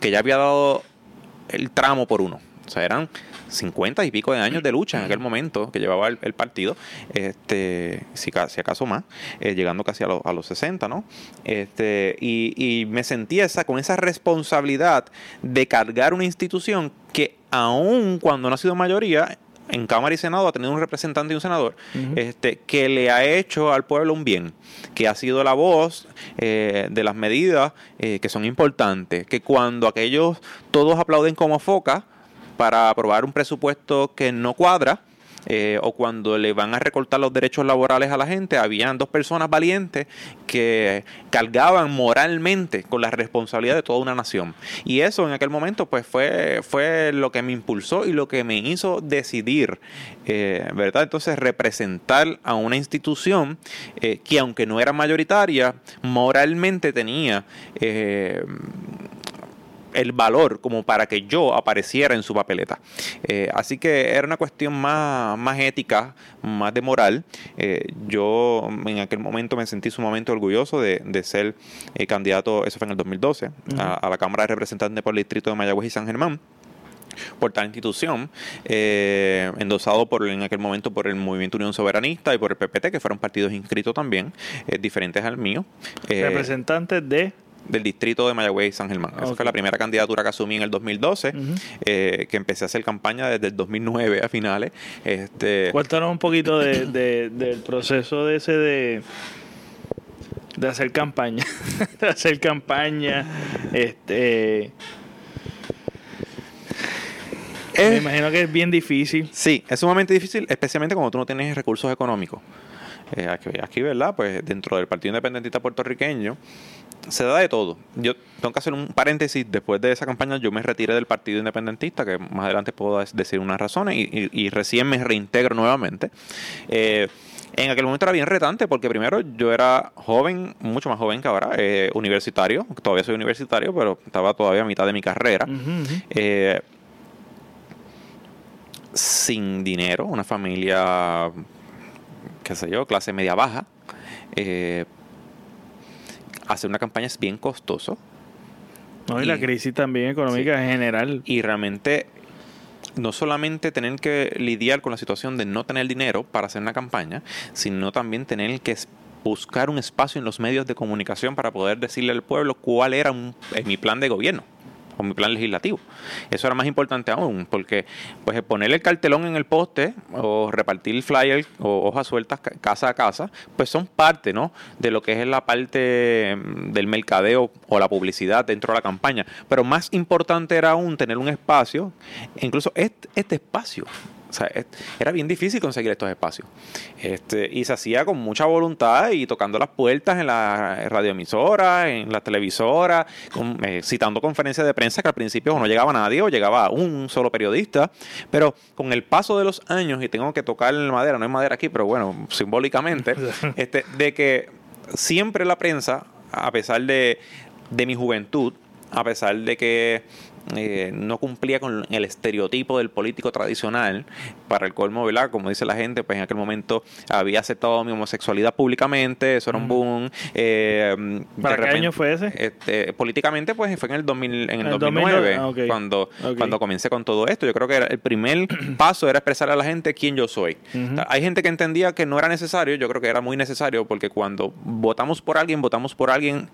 que ya había dado el tramo por uno. O sea, eran 50 y pico de años de lucha en aquel momento que llevaba el, partido, este, si, si, acaso más, eh, llegando casi a, a, los 60, ¿no? Este, y, y me sentía esa, con esa responsabilidad de cargar una institución que aún cuando no ha sido mayoría, en Cámara y Senado ha tenido un representante y un senador este, que le ha hecho al pueblo un bien, que ha sido la voz eh, de las medidas eh, que son importantes, que cuando aquellos todos aplauden como foca, para aprobar un presupuesto que no cuadra, eh, o cuando le van a recortar los derechos laborales a la gente, habían dos personas valientes que cargaban moralmente con la responsabilidad de toda una nación. Y eso en aquel momento pues fue, fue lo que me impulsó y lo que me hizo decidir, eh, ¿verdad? Entonces representar a una institución eh, que aunque no era mayoritaria, moralmente tenía el valor como para que yo apareciera en su papeleta. Eh, así que era una cuestión más, más ética, más de moral. Eh, yo en aquel momento me sentí sumamente orgulloso de, ser eh, candidato, eso fue en el 2012, a, la Cámara de Representantes por el Distrito de Mayagüez y San Germán por tal institución, endosado por en aquel momento por el Movimiento Unión Soberanista y por el PPT, que fueron partidos inscritos también, diferentes al mío. Representantes de del distrito de Mayagüez y San Germán. Esa fue la primera candidatura que asumí en el 2012, eh, que empecé a hacer campaña desde el 2009 a finales. Este... Cuéntanos un poquito del proceso de ese de de hacer campaña, de hacer campaña, este me imagino que es bien difícil. Sí, es sumamente difícil, especialmente cuando tú no tienes recursos económicos. Eh, aquí, ¿verdad? Pues dentro del Partido Independentista puertorriqueño se da de todo. Yo tengo que hacer un paréntesis. Después de esa campaña, yo me retiré del Partido Independentista, que más adelante puedo decir unas razones, y, recién me reintegro nuevamente. Eh, en aquel momento era bien retante porque primero yo era joven, mucho más joven que ahora, eh, universitario, todavía soy universitario, pero estaba todavía a mitad de mi carrera. sin dinero, una familia qué sé yo, clase media baja, eh, hacer una campaña es bien costoso. No, y, la crisis también económica en general. Y realmente no solamente tener que lidiar con la situación de no tener dinero para hacer una campaña, sino también tener que buscar un espacio en los medios de comunicación para poder decirle al pueblo cuál era mi plan de gobierno con mi plan legislativo. Eso era más importante aún, porque pues poner el cartelón en el poste o repartir flyer o hojas sueltas casa a casa, pues son parte ¿no? de lo que es la parte mm, del mercadeo o la publicidad dentro de la campaña. Pero más importante era aún tener un espacio, incluso este, este espacio o sea, era bien difícil conseguir estos espacios. Este, y se hacía con mucha voluntad y tocando las puertas en la radioemisora, en la televisora, eh, citando conferencias de prensa que al principio no llegaba nadie o llegaba un solo periodista. Pero con el paso de los años, y tengo que tocar madera, no hay madera aquí, pero bueno, simbólicamente, este, de que siempre la prensa, a pesar de, de mi juventud, a pesar de que eh, no cumplía con el estereotipo del político tradicional, para el colmo, ¿verdad? Como dice la gente, pues en aquel momento había aceptado mi homosexualidad públicamente, eso era un boom. Eh, ¿Para qué año fue ese? Este, políticamente, pues fue en el, 2000, en el, 2009, ah, cuando, cuando comencé con todo esto. Yo creo que el primer paso era expresar a la gente quién yo soy. hay gente que entendía que no era necesario, yo creo que era muy necesario, porque cuando votamos por alguien, votamos por alguien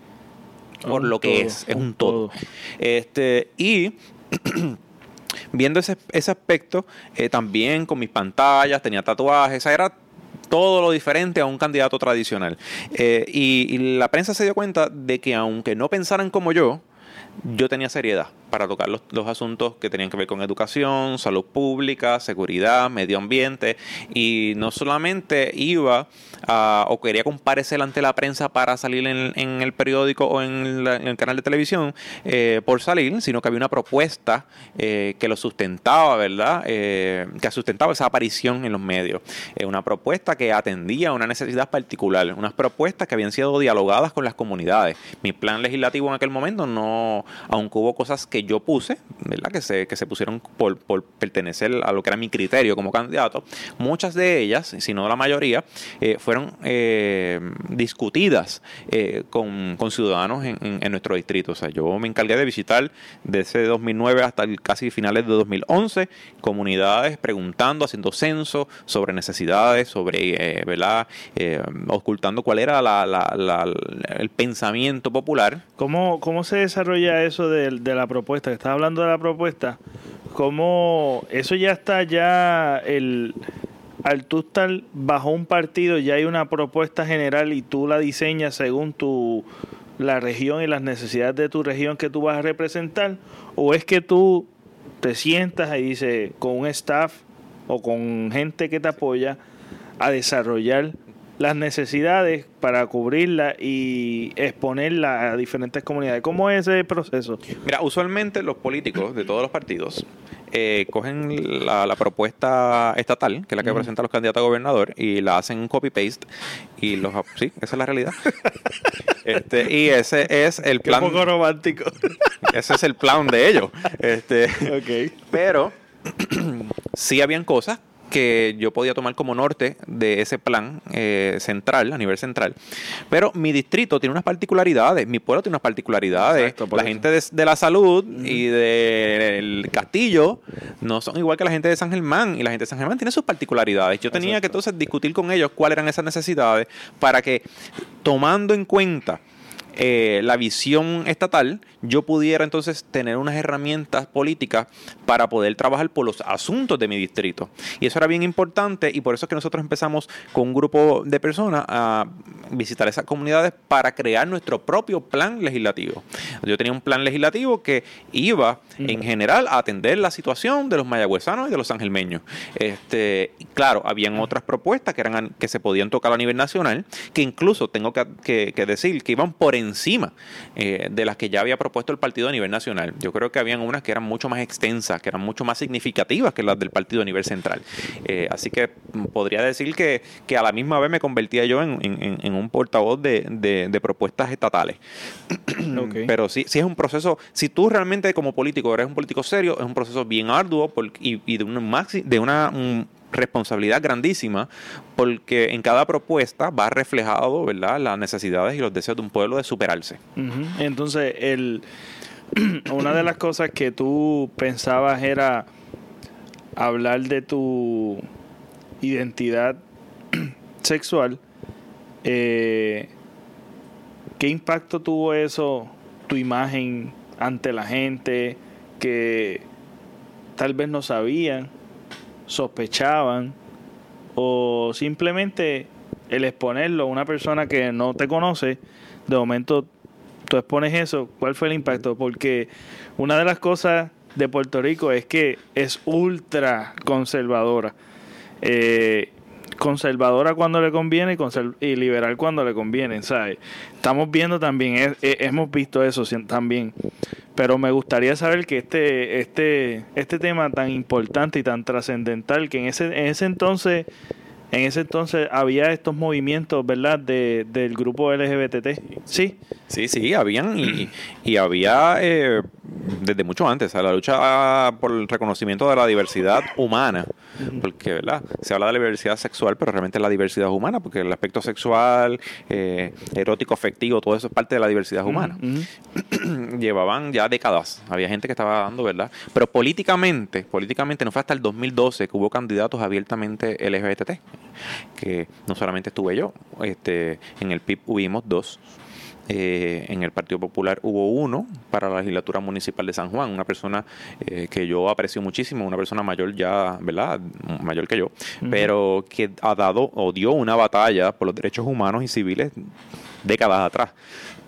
por lo que es, es un todo. Este, y viendo ese, ese aspecto, eh, también con mis pantallas, tenía tatuajes, era todo lo diferente a un candidato tradicional. Eh, y, la prensa se dio cuenta de que aunque no pensaran como yo, yo tenía seriedad. Para tocar los, los, asuntos que tenían que ver con educación, salud pública, seguridad, medio ambiente, y no solamente iba a, o quería comparecer ante la prensa para salir en, el periódico o en, el canal de televisión eh, por salir, sino que había una propuesta eh, que lo sustentaba, ¿verdad? Eh, que sustentaba esa aparición en los medios. una propuesta que atendía a una necesidad particular, unas propuestas que habían sido dialogadas con las comunidades. Mi plan legislativo en aquel momento no, aunque hubo cosas que yo puse, ¿verdad? Que se, que se pusieron por, por pertenecer a lo que era mi criterio como candidato, muchas de ellas, si no la mayoría, eh, fueron eh, discutidas eh, con, ciudadanos en, nuestro distrito. O sea, yo me encargué de visitar desde 2009 hasta casi finales de 2011 comunidades preguntando, haciendo censo sobre necesidades, sobre, ¿verdad? ocultando cuál era el pensamiento popular. ¿Cómo, ¿Cómo se desarrolla eso de, de la propuesta? Estás hablando de la propuesta. ¿Cómo eso ya está ya el al tú estar bajo un partido ya hay una propuesta general y tú la diseñas según tu la región y las necesidades de tu región que tú vas a representar o es que tú te sientas y dices con un staff o con gente que te apoya a desarrollar las necesidades para cubrirla y exponerla a diferentes comunidades. ¿Cómo es ese proceso? Mira, usualmente los políticos de todos los partidos eh, cogen la, propuesta estatal, que es la que presentan los candidatos a gobernador, y la hacen copy-paste. Y los. Sí, esa es la realidad. este, y ese es el plan. Un poco romántico. ese es el plan de ellos. Este, Pero sí habían cosas que yo podía tomar como norte de ese plan eh, central, a nivel central. Pero mi distrito tiene unas particularidades, mi pueblo tiene unas particularidades. la gente de, la salud y del castillo no son igual que la gente de San Germán. Y la gente de San Germán tiene sus particularidades. Yo tenía que entonces discutir con ellos cuáles eran esas necesidades para que, tomando en cuenta eh, la visión estatal, yo pudiera entonces tener unas herramientas políticas para poder trabajar por los asuntos de mi distrito. Y eso era bien importante y por eso es que nosotros empezamos con un grupo de personas a visitar esas comunidades para crear nuestro propio plan legislativo. Yo tenía un plan legislativo que iba en general a atender la situación de los mayagüezanos y de los sangelmeños. Este, claro, habían otras propuestas que eran que se podían tocar a nivel nacional, que incluso tengo que, decir que iban por encima eh, de las que ya había propuesto el partido a nivel nacional. Yo creo que habían unas que eran mucho más extensas, que eran mucho más significativas que las del partido a nivel central. Eh, así que podría decir que, a la misma vez me convertía yo en, un portavoz de, propuestas estatales. Pero sí, sí es un proceso, si tú realmente como político eres un político serio, es un proceso bien arduo y, de una, de una responsabilidad grandísima porque en cada propuesta va reflejado ¿verdad? las necesidades y los deseos de un pueblo de superarse. Entonces, el, una de las cosas que tú pensabas era hablar de tu identidad sexual. Eh, ¿Qué impacto tuvo eso, tu imagen ante la gente que tal vez no sabían? Sospechaban o simplemente el exponerlo a una persona que no te conoce, de momento tú expones eso, ¿cuál fue el impacto? Porque una de las cosas de Puerto Rico es que es ultra conservadora. Eh, conservadora cuando le conviene y, liberal cuando le conviene, ¿sabes? Estamos viendo también, hemos visto eso también, pero me gustaría saber que este, este, este tema tan importante y tan trascendental, que en ese, en ese entonces en ese entonces había estos movimientos, ¿verdad?, de, del grupo LGBT. Sí. Sí, sí, habían y, y había eh, desde mucho antes, la lucha por el reconocimiento de la diversidad humana, porque, ¿verdad?, se habla de la diversidad sexual, pero realmente la diversidad humana, porque el aspecto sexual, eh, erótico, afectivo, todo eso es parte de la diversidad humana. Llevaban ya décadas, había gente que estaba dando, ¿verdad? Pero políticamente, políticamente no fue hasta el 2012 que hubo candidatos abiertamente LGBT que no solamente estuve yo, este, en el PIB hubimos dos. Eh, en el Partido Popular hubo uno para la legislatura municipal de San Juan, una persona eh, que yo aprecio muchísimo, una persona mayor ya, ¿verdad? Mayor que yo, pero que ha dado o dio una batalla por los derechos humanos y civiles décadas atrás.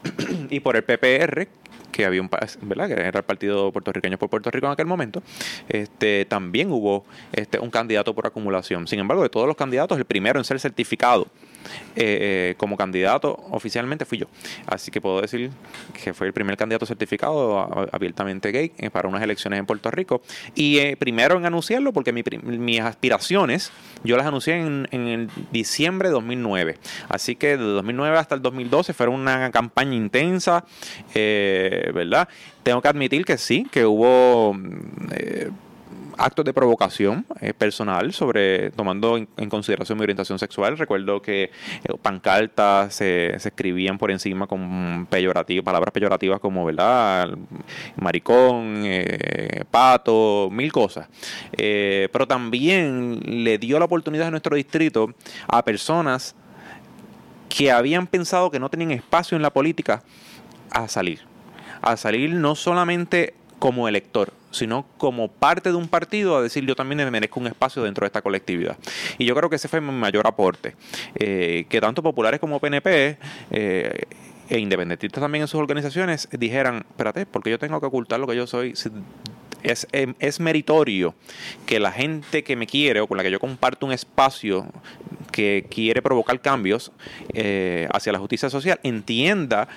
y por el PPR, que había un ¿verdad? que era el partido puertorriqueño por Puerto Rico en aquel momento, este, también hubo este, un candidato por acumulación. Sin embargo, de todos los candidatos, el primero en ser certificado eh, como candidato oficialmente fui yo. Así que puedo decir que fue el primer candidato certificado abiertamente gay eh, para unas elecciones en Puerto Rico. Y eh, primero en anunciarlo, porque mis aspiraciones yo las anuncié en, en el diciembre de 2009. Así que de 2009 hasta el 2012 fue una campaña intensa, ¿verdad? Tengo que admitir que sí, que hubo actos de provocación eh, personal sobre tomando en, consideración mi orientación sexual. Recuerdo que eh, pancartas se, escribían por encima con peyorativas, palabras peyorativas como verdad, maricón, eh, pato, mil cosas. pero también le dio la oportunidad a nuestro distrito a personas que habían pensado que no tenían espacio en la política a salir. A salir no solamente como elector, sino como parte de un partido a decir yo también me merezco un espacio dentro de esta colectividad. Y yo creo que ese fue mi mayor aporte, eh, que tanto populares como PNP eh, e independentistas también en sus organizaciones dijeran, espérate, porque yo tengo que ocultar lo que yo soy. Es, em, es, meritorio que la gente que me quiere o con la que yo comparto un espacio que quiere provocar cambios eh, hacia la justicia social entienda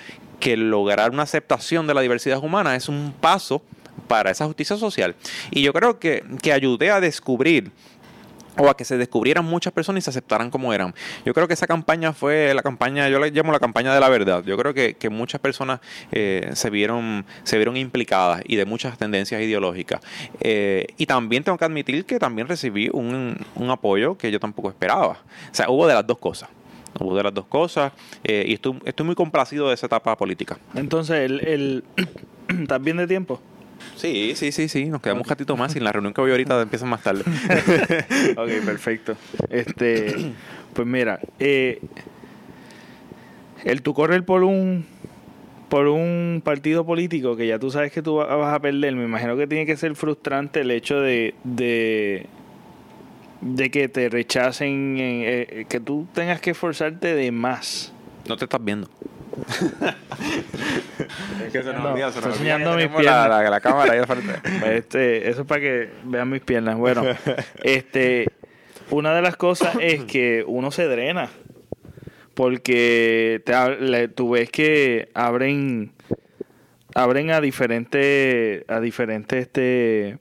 que lograr una aceptación de la diversidad humana es un paso para esa justicia social. Y yo creo que, que ayudé a descubrir o a que se descubrieran muchas personas y se aceptaran como eran. Yo creo que esa campaña fue la campaña, yo la llamo la campaña de la verdad. Yo creo que, muchas personas eh, se, vieron, se vieron implicadas y de muchas tendencias ideológicas. Eh, y también tengo que admitir que también recibí un, apoyo que yo tampoco esperaba. O sea, hubo de las dos cosas. Hubo de las dos cosas eh, y estoy, estoy muy complacido de esa etapa política. Entonces, el, el ¿estás bien de tiempo? Sí, sí, sí, sí. Nos quedamos un ratito más y la reunión que voy ahorita empieza más tarde. ok, perfecto. Este, pues mira, eh, el tú correr por un por un partido político que ya tú sabes que tú vas a perder, me imagino que tiene que ser frustrante el hecho de, de, de que te rechacen, eh, eh, que tú tengas que esforzarte de más. No te estás viendo que se nos se nos enseñando mis piernas. La, la, cámara este, eso es para que vean mis piernas. Bueno, este, una de las cosas es que uno se drena. Porque te, tú ves que abren abren a diferentes a diferentes este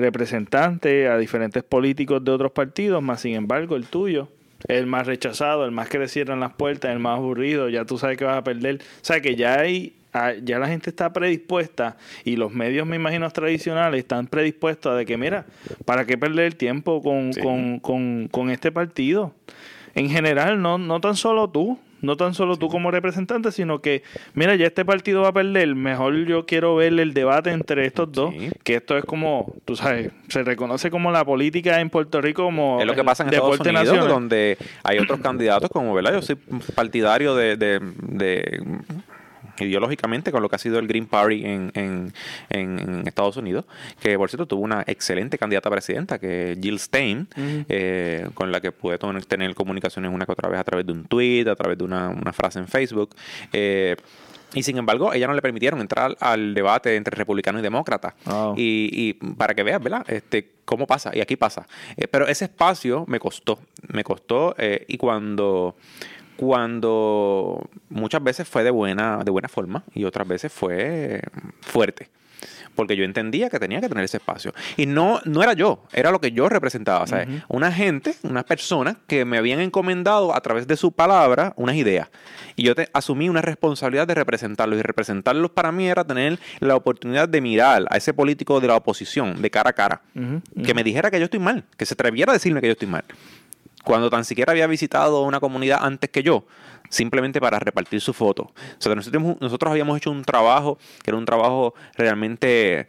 representantes, a diferentes políticos de otros partidos, más sin embargo el tuyo el más rechazado, el más que le cierran las puertas, el más aburrido, ya tú sabes que vas a perder. O sea que ya hay, ya la gente está predispuesta y los medios, me imagino, tradicionales están predispuestos a de que, mira, ¿para qué perder el tiempo con, con, con, con este partido? En general, no, no tan solo tú, no tan solo tú como representante, sino que, mira, ya este partido va a perder, mejor yo quiero ver el debate entre estos dos, que esto es como, tú sabes, se reconoce como la política en Puerto Rico como es lo que pasa en Estados Unidos, donde hay otros candidatos como, ¿verdad? Yo soy partidario de, de, de ideológicamente con lo que ha sido el Green Party en, en, en, Estados Unidos, que por cierto tuvo una excelente candidata a presidenta, que es Jill Stein, eh, con la que pude tener comunicaciones una que otra vez a través de un tweet, a través de una, frase en Facebook. Eh, y sin embargo, ella no le permitieron entrar al debate entre republicanos y demócratas. Y, y, para que veas, ¿verdad? Este, cómo pasa. Y aquí pasa. Eh, pero ese espacio me costó. Me costó. y cuando cuando muchas veces fue de buena, de buena forma y otras veces fue fuerte. Porque yo entendía que tenía que tener ese espacio. Y no, no era yo, era lo que yo representaba. O sea, una gente, unas personas que me habían encomendado a través de su palabra unas ideas. Y yo te, asumí una responsabilidad de representarlos. Y representarlos para mí era tener la oportunidad de mirar a ese político de la oposición de cara a cara. Que me dijera que yo estoy mal, que se atreviera a decirme que yo estoy mal cuando tan siquiera había visitado una comunidad antes que yo, simplemente para repartir su foto. O sea, nosotros, nosotros habíamos hecho un trabajo que era un trabajo realmente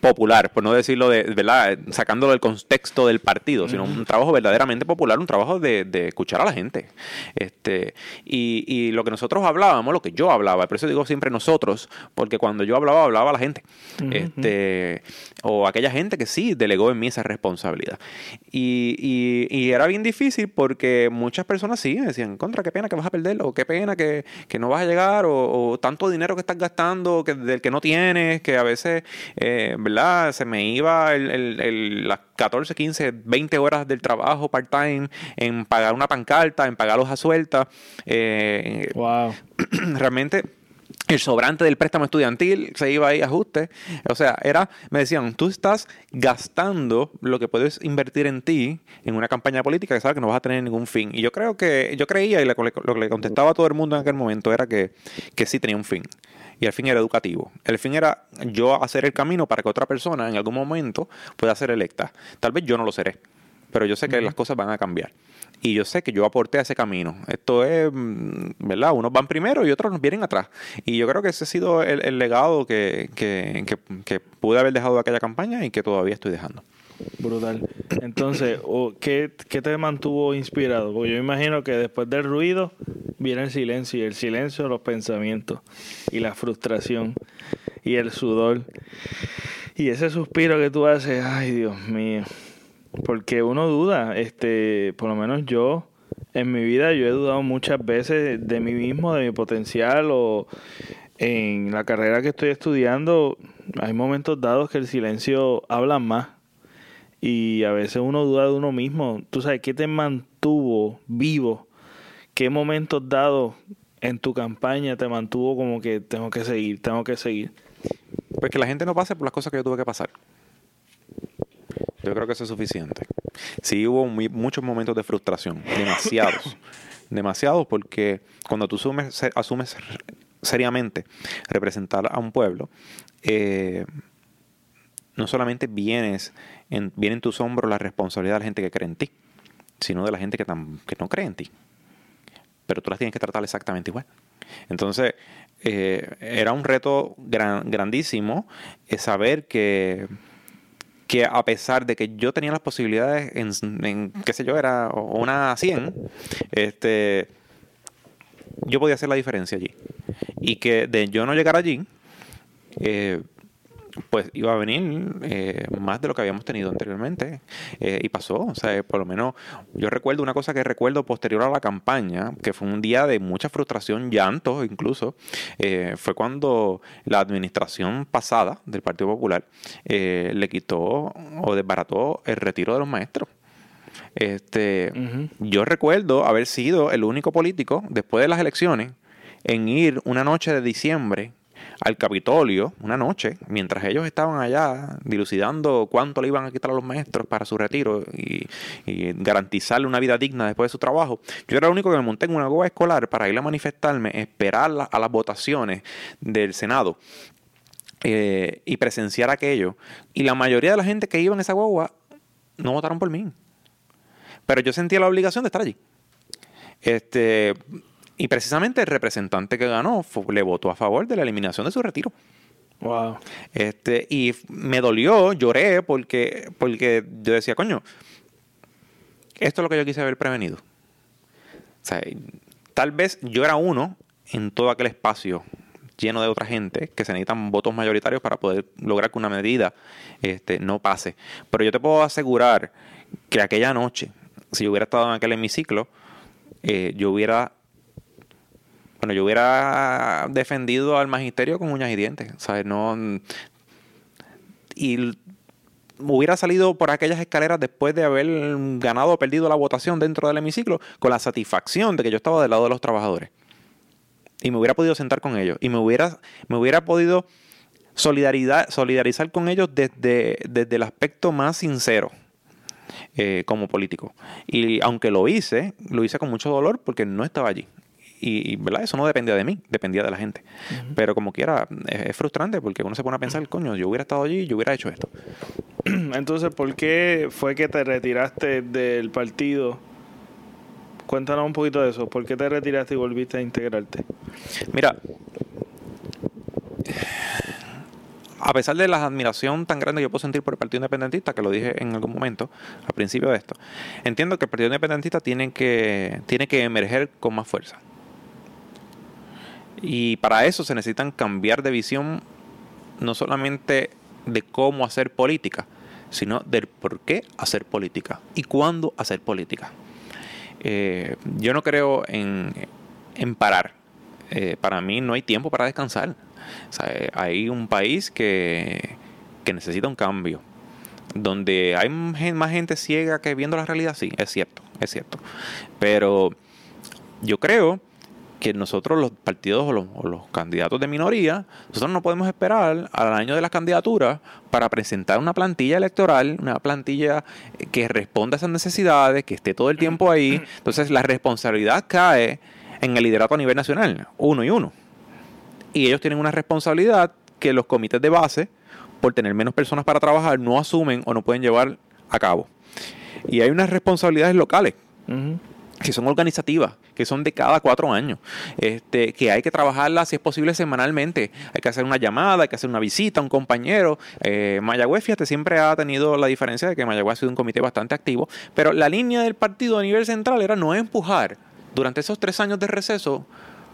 popular, por no decirlo de, ¿verdad? Sacándolo del contexto del partido, sino un trabajo verdaderamente popular, un trabajo de, de escuchar a la gente. Este, y, y, lo que nosotros hablábamos, lo que yo hablaba, por eso digo siempre nosotros, porque cuando yo hablaba, hablaba a la gente. este, o aquella gente que sí delegó en mí esa responsabilidad. Y, y, y, era bien difícil porque muchas personas sí me decían, contra, qué pena que vas a perderlo, qué pena que, que no vas a llegar, o, o, tanto dinero que estás gastando que, del que no tienes, que a veces eh, ¿verdad? Se me iba el, el, las 14, 15, 20 horas del trabajo part-time en pagar una pancarta, en pagar hojas sueltas. Eh, wow. Realmente el sobrante del préstamo estudiantil se iba ahí a ajuste. O sea, era, me decían, tú estás gastando lo que puedes invertir en ti en una campaña política que sabes que no vas a tener ningún fin. Y yo creo que, yo creía, y lo que le contestaba a todo el mundo en aquel momento era que, que sí tenía un fin y el fin era educativo. El fin era yo hacer el camino para que otra persona en algún momento pueda ser electa. Tal vez yo no lo seré, pero yo sé que las cosas van a cambiar. Y yo sé que yo aporté a ese camino. Esto es, mm, ¿verdad? Unos van primero y otros nos vienen atrás. Y yo creo que ese ha sido el, legado que, que, que pude haber dejado de aquella campaña y que todavía estoy dejando. Brutal. Entonces, ¿qué, ¿qué, te mantuvo inspirado? Porque yo imagino que después del ruido viene el silencio y el silencio los pensamientos y la frustración y el sudor. Y ese suspiro que tú haces, ay Dios mío. Porque uno duda, este, por lo menos yo en mi vida yo he dudado muchas veces de mí mismo, de mi potencial o en la carrera que estoy estudiando, hay momentos dados que el silencio habla más y a veces uno duda de uno mismo. ¿Tú sabes qué te mantuvo vivo? ¿Qué momentos dados en tu campaña te mantuvo como que tengo que seguir, tengo que seguir? Pues que la gente no pase por las cosas que yo tuve que pasar. Yo creo que eso es suficiente. Sí hubo muchos momentos de frustración, demasiados. demasiados porque cuando tú asumes, asumes seriamente representar a un pueblo, eh, no solamente vienes en, viene en tus hombros la responsabilidad de la gente que cree en ti, sino de la gente que, que no cree en ti. Pero tú las tienes que tratar exactamente igual. Entonces, eh, era un reto grandísimo eh, saber que, que a pesar de que yo tenía las posibilidades en, qué sé yo, era una 100, este, yo podía hacer la diferencia allí. Y que de yo no llegar allí, eh, pues iba a venir eh, más de lo que habíamos tenido anteriormente. Eh, y pasó, o sea, por lo menos yo recuerdo una cosa que recuerdo posterior a la campaña, que fue un día de mucha frustración, llanto incluso, eh, fue cuando la administración pasada del Partido Popular le quitó o desbarató el retiro de los maestros. Este, Yo recuerdo haber sido el único político después de las elecciones en ir una noche de diciembre al Capitolio una noche, mientras ellos estaban allá dilucidando cuánto le iban a quitar a los maestros para su retiro y, garantizarle una vida digna después de su trabajo. Yo era el único que me monté en una guagua escolar para ir a manifestarme, esperar a las votaciones del Senado eh, y presenciar aquello. Y la mayoría de la gente que iba en esa guagua no votaron por mí. Pero yo sentía la obligación de estar allí. Este, y precisamente el representante que ganó le votó a favor de la eliminación de su retiro. Wow. Este, y me dolió, lloré, porque, porque yo decía, coño, esto es lo que yo quise haber prevenido. O sea, tal vez yo era uno en todo aquel espacio lleno de otra gente que se necesitan votos mayoritarios para poder lograr que una medida este, no pase. Pero yo te puedo asegurar que aquella noche, si yo hubiera estado en aquel hemiciclo, eh, yo hubiera bueno, yo hubiera defendido al magisterio con uñas y dientes, ¿sabes? No. Y hubiera salido por aquellas escaleras después de haber ganado o perdido la votación dentro del hemiciclo con la satisfacción de que yo estaba del lado de los trabajadores. Y me hubiera podido sentar con ellos. Y me hubiera, me hubiera podido solidaridad, solidarizar con ellos desde, desde el aspecto más sincero. Eh, como político. Y aunque lo hice, lo hice con mucho dolor porque no estaba allí y, ¿verdad? Eso no dependía de mí, dependía de la gente. Pero como quiera, es, frustrante porque uno se pone a pensar, coño, yo hubiera estado allí, yo hubiera hecho esto. Entonces, ¿por qué fue que te retiraste del partido? Cuéntanos un poquito de eso. ¿Por qué te retiraste y volviste a integrarte? Mira, a pesar de la admiración tan grande que yo puedo sentir por el Partido Independentista, que lo dije en algún momento al principio de esto, entiendo que el Partido Independentista tiene que, tiene que emerger con más fuerza. Y para eso se necesitan cambiar de visión no solamente de cómo hacer política, sino del por qué hacer política y cuándo hacer política. Eh, yo no creo en, parar. Eh, para mí no hay tiempo para descansar. Eh, hay un país que, que necesita un cambio. Donde hay más gente ciega que viendo la realidad, sí, es cierto, es cierto. Pero yo creo que nosotros los partidos o los, candidatos de minoría, nosotros no podemos esperar al año de las candidaturas para presentar una plantilla electoral, una plantilla que responda a esas necesidades, que esté todo el tiempo ahí. Entonces la responsabilidad cae en el liderato a nivel nacional, uno y uno. Y ellos tienen una responsabilidad que los comités de base, por tener menos personas para trabajar, no asumen o no pueden llevar a cabo. Y hay unas responsabilidades locales que son organizativas, que son de cada cuatro años, este, que hay que trabajarlas si es posible semanalmente, hay que hacer una llamada, hay que hacer una visita a un compañero. Eh, Mayagüez, fíjate, siempre ha tenido la diferencia de que Mayagüez ha sido un comité bastante activo, pero la línea del partido a nivel central era no empujar durante esos tres años de receso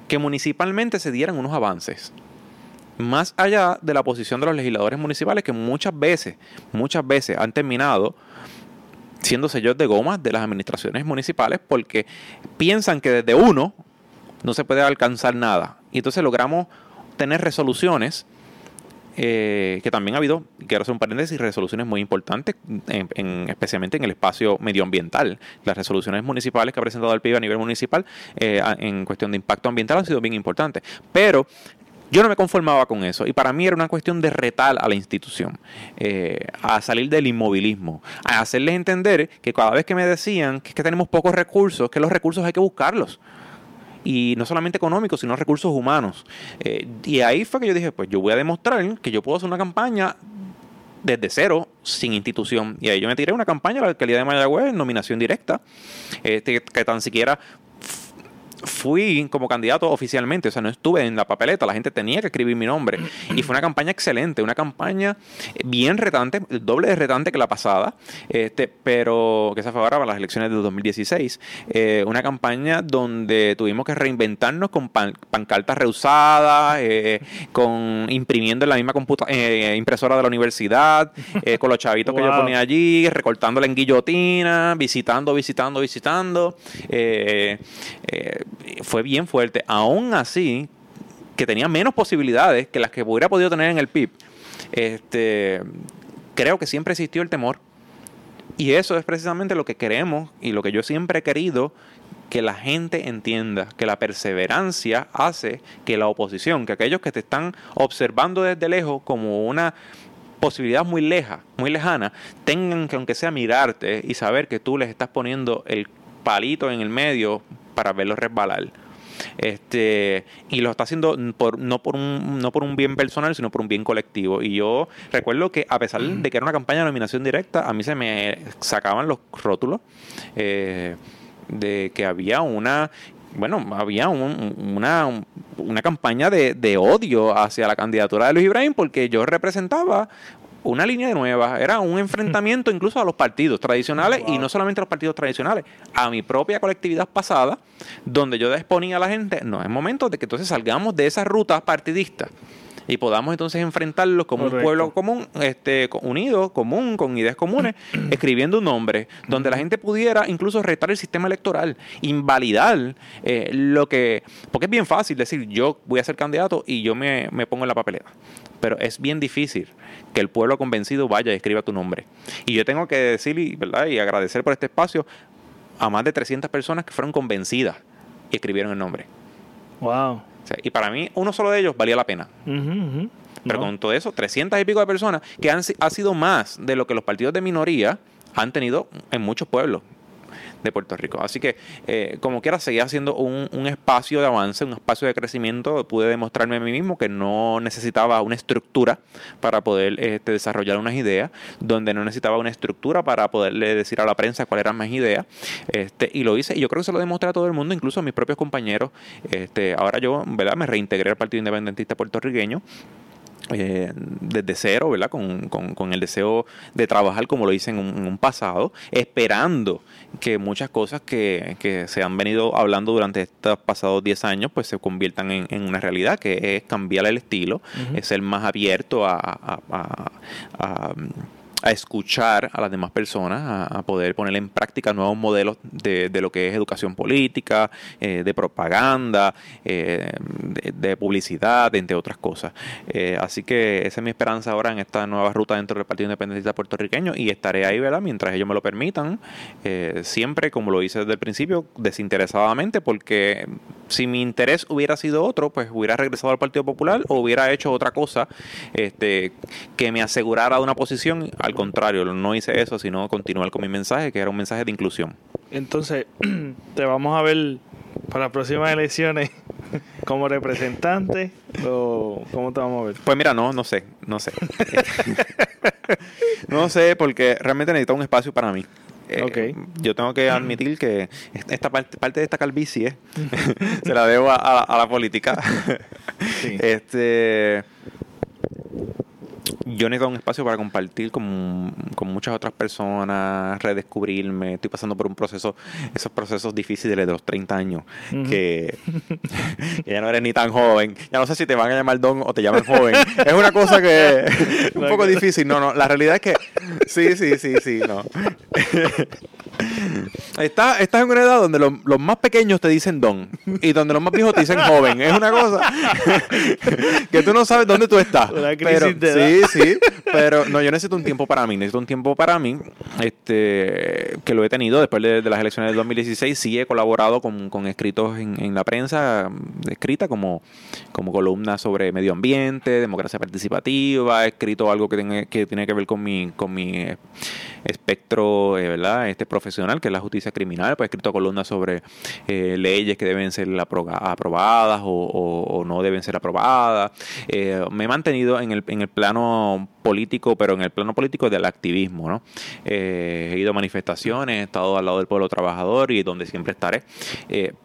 que municipalmente se dieran unos avances. Más allá de la posición de los legisladores municipales que muchas veces, muchas veces han terminado siendo sellos de goma de las administraciones municipales porque piensan que desde uno no se puede alcanzar nada. Y entonces logramos tener resoluciones eh, que también ha habido, quiero hacer un paréntesis, resoluciones muy importantes, en, especialmente en el espacio medioambiental. Las resoluciones municipales que ha presentado el PIB a nivel municipal eh, en cuestión de impacto ambiental han sido bien importantes. Pero yo no me conformaba con eso y para mí era una cuestión de retal a la institución, eh, a salir del inmovilismo, a hacerles entender que cada vez que me decían que, que tenemos pocos recursos, que los recursos hay que buscarlos y no solamente económicos, sino recursos humanos. Eh, y ahí fue que yo dije, pues yo voy a demostrar que yo puedo hacer una campaña desde cero, sin institución. Y ahí yo me tiré una campaña a la alcaldía de Mayagüez, nominación directa, este, que tan siquiera fui como candidato oficialmente, o sea, no estuve en la papeleta, la gente tenía que escribir mi nombre. Y fue una campaña excelente, una campaña bien retante, doble de retante que la pasada, este, pero que se fue ahora para las elecciones de 2016. Eh, una campaña donde tuvimos que reinventarnos con pancartas reusadas, eh, con imprimiendo en la misma eh, impresora de la universidad, con los chavitos que yo ponía allí, recortándola en guillotina, visitando, visitando, visitando fue bien fuerte. Aún así, que tenía menos posibilidades que las que hubiera podido tener en el PIB, este, creo que siempre existió el temor. Y eso es precisamente lo que queremos y lo que yo siempre he querido que la gente entienda que la perseverancia hace que la oposición, que aquellos que te están observando desde lejos como una posibilidad muy leja, muy lejana, tengan que aunque sea mirarte y saber que tú les estás poniendo el palito en el medio para verlo resbalar. Este, y lo está haciendo por, no, por un, no por un bien personal, sino por un bien colectivo. Y yo recuerdo que a pesar de que era una campaña de nominación directa, a mí se me sacaban los rótulos eh, de que había una bueno, había una, una campaña de, de, odio hacia la candidatura de Luis Ibrahim porque yo representaba una línea nueva, era un enfrentamiento incluso a los partidos tradicionales y no solamente a los partidos tradicionales, a mi propia colectividad pasada, donde yo exponía a la gente, no, es momento de que entonces salgamos de esa ruta partidista y podamos entonces enfrentarlos como un pueblo común, este, unido, común, con ideas comunes, escribiendo un nombre, donde la gente pudiera incluso retar el sistema electoral, invalidar eh, lo que... Porque es bien fácil decir, yo voy a ser candidato y yo me, me pongo en la papeleta pero es bien difícil que el pueblo convencido vaya y escriba tu nombre. Y yo tengo que decir ¿verdad? y agradecer por este espacio a más de 300 personas que fueron convencidas y escribieron el nombre. Wow. Y para mí, uno solo de ellos valía la pena. Pero con todo eso, 300 y pico de personas, que han, ha sido más de lo que los partidos de minoría han tenido en muchos pueblos de Puerto Rico. Así que, eh, como quiera, seguía siendo un, espacio de avance, un espacio de crecimiento. Pude demostrarme a mí mismo que no necesitaba una estructura para poder este, desarrollar unas ideas, donde no necesitaba una estructura para poderle decir a la prensa cuáles eran mis ideas. Este, y lo hice, y yo creo que se lo demostré a todo el mundo, incluso a mis propios compañeros. Este, ahora yo, ¿verdad? Me reintegré al Partido Independentista puertorriqueño eh, desde cero, ¿verdad? Con, con, el deseo de trabajar como lo hice en un, pasado, esperando que muchas cosas que, que, se han venido hablando durante estos pasados 10 años, pues se conviertan en, una realidad, que es cambiar el estilo, es ser más abierto a, a a escuchar a las demás personas, a, poder poner en práctica nuevos modelos de, de lo que es educación política, eh, de propaganda, eh, de, publicidad, entre otras cosas. Eh, así que esa es mi esperanza ahora en esta nueva ruta dentro del Partido Independentista puertorriqueño y estaré ahí, ¿verdad? Mientras ellos me lo permitan, siempre como lo hice desde el principio, desinteresadamente, porque si mi interés hubiera sido otro, pues hubiera regresado al Partido Popular o hubiera hecho otra cosa este, que me asegurara una posición al contrario, no hice eso, sino continuar con mi mensaje, que era un mensaje de inclusión. Entonces, te vamos a ver para las próximas elecciones como representante o cómo te vamos a ver? Pues mira, no, no sé, no sé. no sé, porque realmente necesito un espacio para mí. Eh, yo tengo que admitir que esta parte, parte de esta calvicie se la debo a, la política. Este yo necesito un espacio para compartir con, muchas otras personas, redescubrirme. Estoy pasando por un proceso, esos procesos difíciles de los 30 años, que, ya no eres ni tan joven. Ya no sé si te van a llamar don o te llaman joven. es una cosa que es un poco difícil. No, no, la realidad es que sí, sí, sí, sí, no. Estás, estás en una edad donde los, los, más pequeños te dicen don y donde los más viejos te dicen joven. Es una cosa que tú no sabes dónde tú estás. pero, sí, sí, pero no, yo necesito un tiempo para mí. Necesito un tiempo para mí este, que lo he tenido después de, las elecciones del 2016. Sí he colaborado con, escritos en, en, la prensa escrita como, como columna sobre medio ambiente, democracia participativa. He escrito algo que tiene que, tiene que ver con mi, con mi espectro eh, ¿verdad? Este profesional, que es la justicia criminal, pues he escrito columnas sobre eh, leyes que deben ser aprobadas o, no deben ser aprobadas. Eh, me he mantenido en el, en el plano político, pero en el plano político del activismo. ¿no? he ido a manifestaciones, he estado al lado del pueblo trabajador y donde siempre estaré.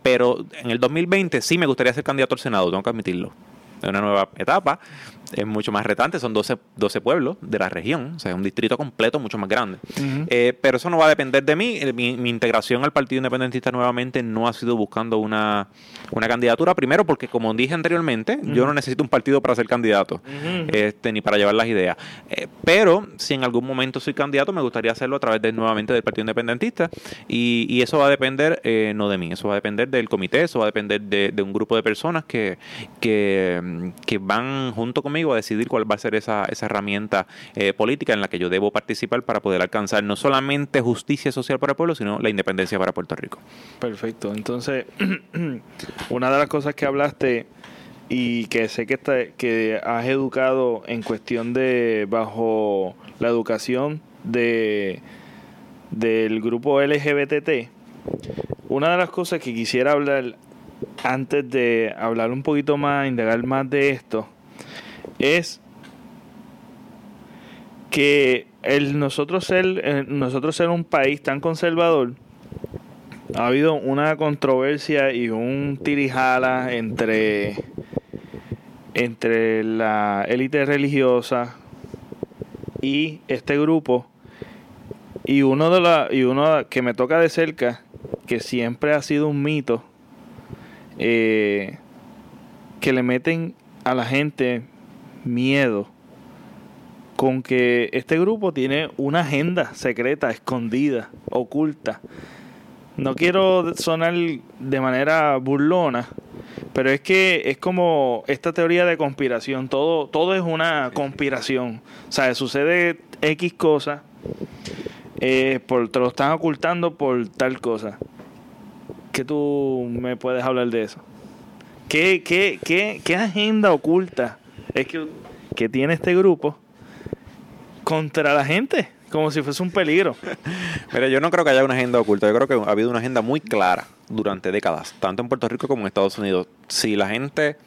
pero en el 2020 sí me gustaría ser candidato al Senado, tengo que admitirlo. Es una nueva etapa es mucho más retante, son 12, 12 pueblos de la región, o sea, es un distrito completo mucho más grande. Eh, pero eso no va a depender de mí. Eh, mi, integración al Partido Independentista nuevamente no ha sido buscando una, una candidatura, primero porque, como dije anteriormente, yo no necesito un partido para ser candidato, este, ni para llevar las ideas. Eh, pero si en algún momento soy candidato, me gustaría hacerlo a través de nuevamente del Partido Independentista y, y eso va a depender no de mí, eso va a depender del comité, eso va a depender de, de un grupo de personas que, que, que van junto conmigo a decidir cuál va a ser esa, herramienta eh, política en la que yo debo participar para poder alcanzar no solamente justicia social para el pueblo, sino la independencia para Puerto Rico. Perfecto. Entonces, una de las cosas que hablaste y que sé que, está, que has educado en cuestión de bajo la educación de del grupo LGBT, una de las cosas que quisiera hablar antes de hablar un poquito más, indagar más de esto, es que el nosotros ser, eh, nosotros un país tan conservador, ha habido una controversia y un tirijala entre, entre la élite religiosa y este grupo. Y uno de la, y uno que me toca de cerca, que siempre ha sido un mito, eh, que le meten a la gente miedo con que este grupo tiene una agenda secreta, escondida, oculta. No quiero sonar de manera burlona, pero es que es como esta teoría de conspiración, todo, todo es una conspiración. O sea, sucede X cosa, eh, por, te lo están ocultando por tal cosa. ¿Qué tú me puedes hablar de eso? ¿Qué, qué, qué, qué agenda oculta es que que tiene este grupo contra la gente, como si fuese un peligro. Mira, yo no creo que haya una agenda oculta, yo creo que ha habido una agenda muy clara durante décadas, tanto en Puerto Rico como en Estados Unidos. Si la gente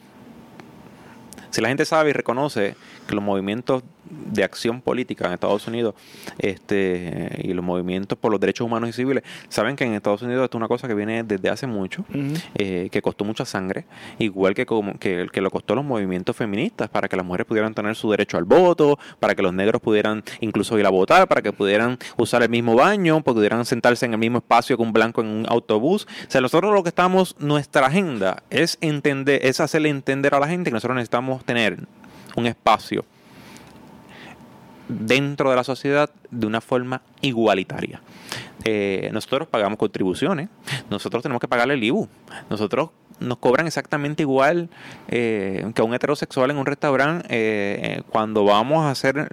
si la gente sabe y reconoce que los movimientos de acción política en Estados Unidos este y los movimientos por los derechos humanos y civiles saben que en Estados Unidos esto es una cosa que viene desde hace mucho, eh, que costó mucha sangre, igual que, como, que, que lo costó los movimientos feministas para que las mujeres pudieran tener su derecho al voto, para que los negros pudieran incluso ir a votar, para que pudieran usar el mismo baño, pudieran sentarse en el mismo espacio que un blanco en un autobús. O sea, nosotros lo que estamos, nuestra agenda es entender, es hacerle entender a la gente que nosotros necesitamos tener un espacio dentro de la sociedad de una forma igualitaria. Eh, nosotros pagamos contribuciones, nosotros tenemos que pagarle el IBU, nosotros nos cobran exactamente igual eh, que un heterosexual en un restaurante. Eh, cuando vamos a hacer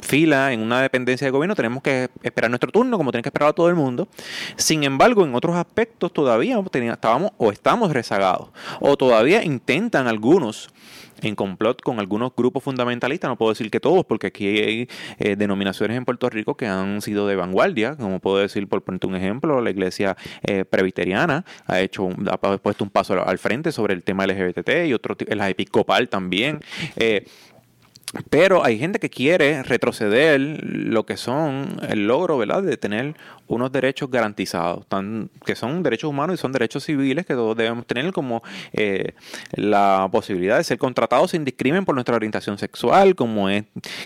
fila en una dependencia de gobierno, tenemos que esperar nuestro turno, como tiene que esperar a todo el mundo. Sin embargo, en otros aspectos todavía estábamos o estamos rezagados, o todavía intentan algunos en complot con algunos grupos fundamentalistas, no puedo decir que todos, porque aquí hay eh, denominaciones en Puerto Rico que han sido de vanguardia, como puedo decir, por ponerte un ejemplo, la iglesia eh, presbiteriana ha hecho ha puesto un paso al frente sobre el tema LGBT y otro, la episcopal también. Eh, pero hay gente que quiere retroceder lo que son el logro, ¿verdad?, de tener unos derechos garantizados, tan, que son derechos humanos y son derechos civiles que todos debemos tener, como eh, la posibilidad de ser contratados sin discrimen por nuestra orientación sexual, como es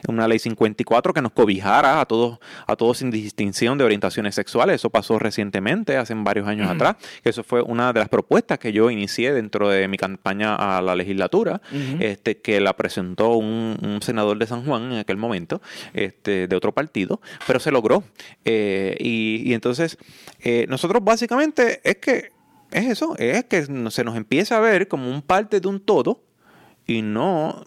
una ley 54 que nos cobijara a todos, a todos sin distinción de orientaciones sexuales. Eso pasó recientemente, hace varios años atrás, que eso fue una de las propuestas que yo inicié dentro de mi campaña a la legislatura, este, que la presentó un, senador de San Juan en aquel momento, este, de otro partido, pero se logró. Eh, y entonces, eh, nosotros básicamente es que es eso, es que se nos empieza a ver como un parte de un todo y no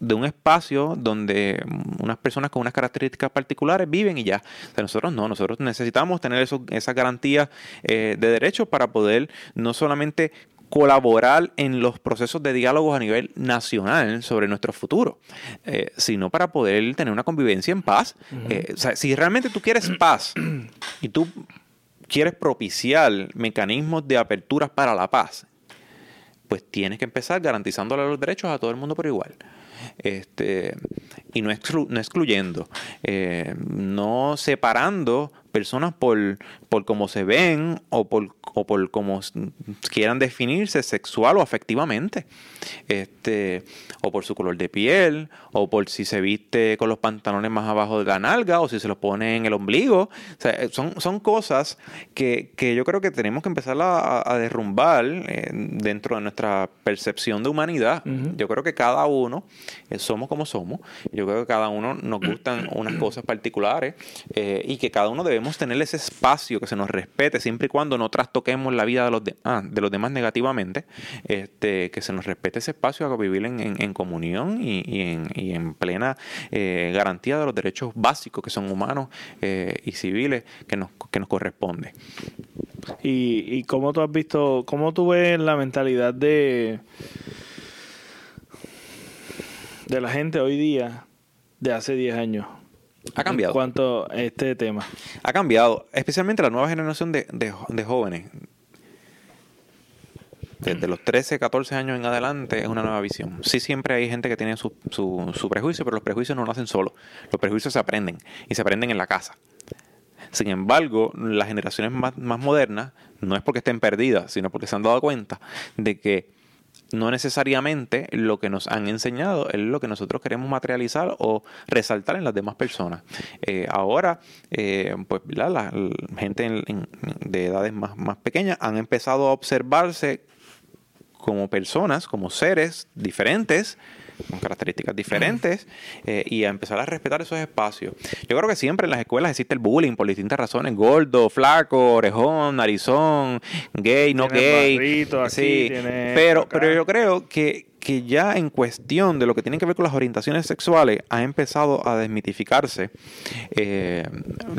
de un espacio donde unas personas con unas características particulares viven y ya. O sea, nosotros no, nosotros necesitamos tener esas garantías eh, de derechos para poder no solamente colaborar en los procesos de diálogos a nivel nacional sobre nuestro futuro, eh, sino para poder tener una convivencia en paz. Eh, o sea, si realmente tú quieres paz y tú quieres propiciar mecanismos de aperturas para la paz, pues tienes que empezar garantizándole los derechos a todo el mundo por igual. Este, y no, no excluyendo, eh, no separando personas por, por cómo se ven o por, o por cómo quieran definirse sexual o afectivamente, este, o por su color de piel, o por si se viste con los pantalones más abajo de la nalga, o si se los pone en el ombligo. son, son cosas que, yo creo que tenemos que empezar a, derrumbar eh, dentro de nuestra percepción de humanidad. Yo creo que cada uno eh, somos como somos. Yo creo que cada uno nos gustan unas cosas particulares eh, y que cada uno debe debemos tener ese espacio que se nos respete siempre y cuando no trastoquemos la vida de los, ah, de los demás negativamente, este, que se nos respete ese espacio a vivir en, comunión y, en, plena eh, garantía de los derechos básicos que son humanos eh, y civiles que nos, que nos corresponde. ¿Y, ¿Y cómo tú has visto, cómo tú ves la mentalidad de, de la gente hoy día de hace 10 años? Ha cambiado. En cuanto a este tema. Ha cambiado, especialmente la nueva generación de, de, jóvenes. Desde los 13, 14 años en adelante es una nueva visión. Sí, siempre hay gente que tiene su, su, su prejuicio, pero los prejuicios no lo hacen solo. Los prejuicios se aprenden y se aprenden en la casa. Sin embargo, las generaciones más, más modernas no es porque estén perdidas, sino porque se han dado cuenta de que no necesariamente lo que nos han enseñado es lo que nosotros queremos materializar o resaltar en las demás personas. Eh, ahora, eh, pues la, gente de edades más, más pequeñas han empezado a observarse como personas, como seres diferentes, con características diferentes eh, y a empezar a respetar esos espacios. Yo creo que siempre en las escuelas existe el bullying por distintas razones, gordo, flaco, orejón, narizón, gay, no gay. sí, pero, pero yo creo que, que ya en cuestión de lo que tiene que ver con las orientaciones sexuales ha empezado a desmitificarse eh,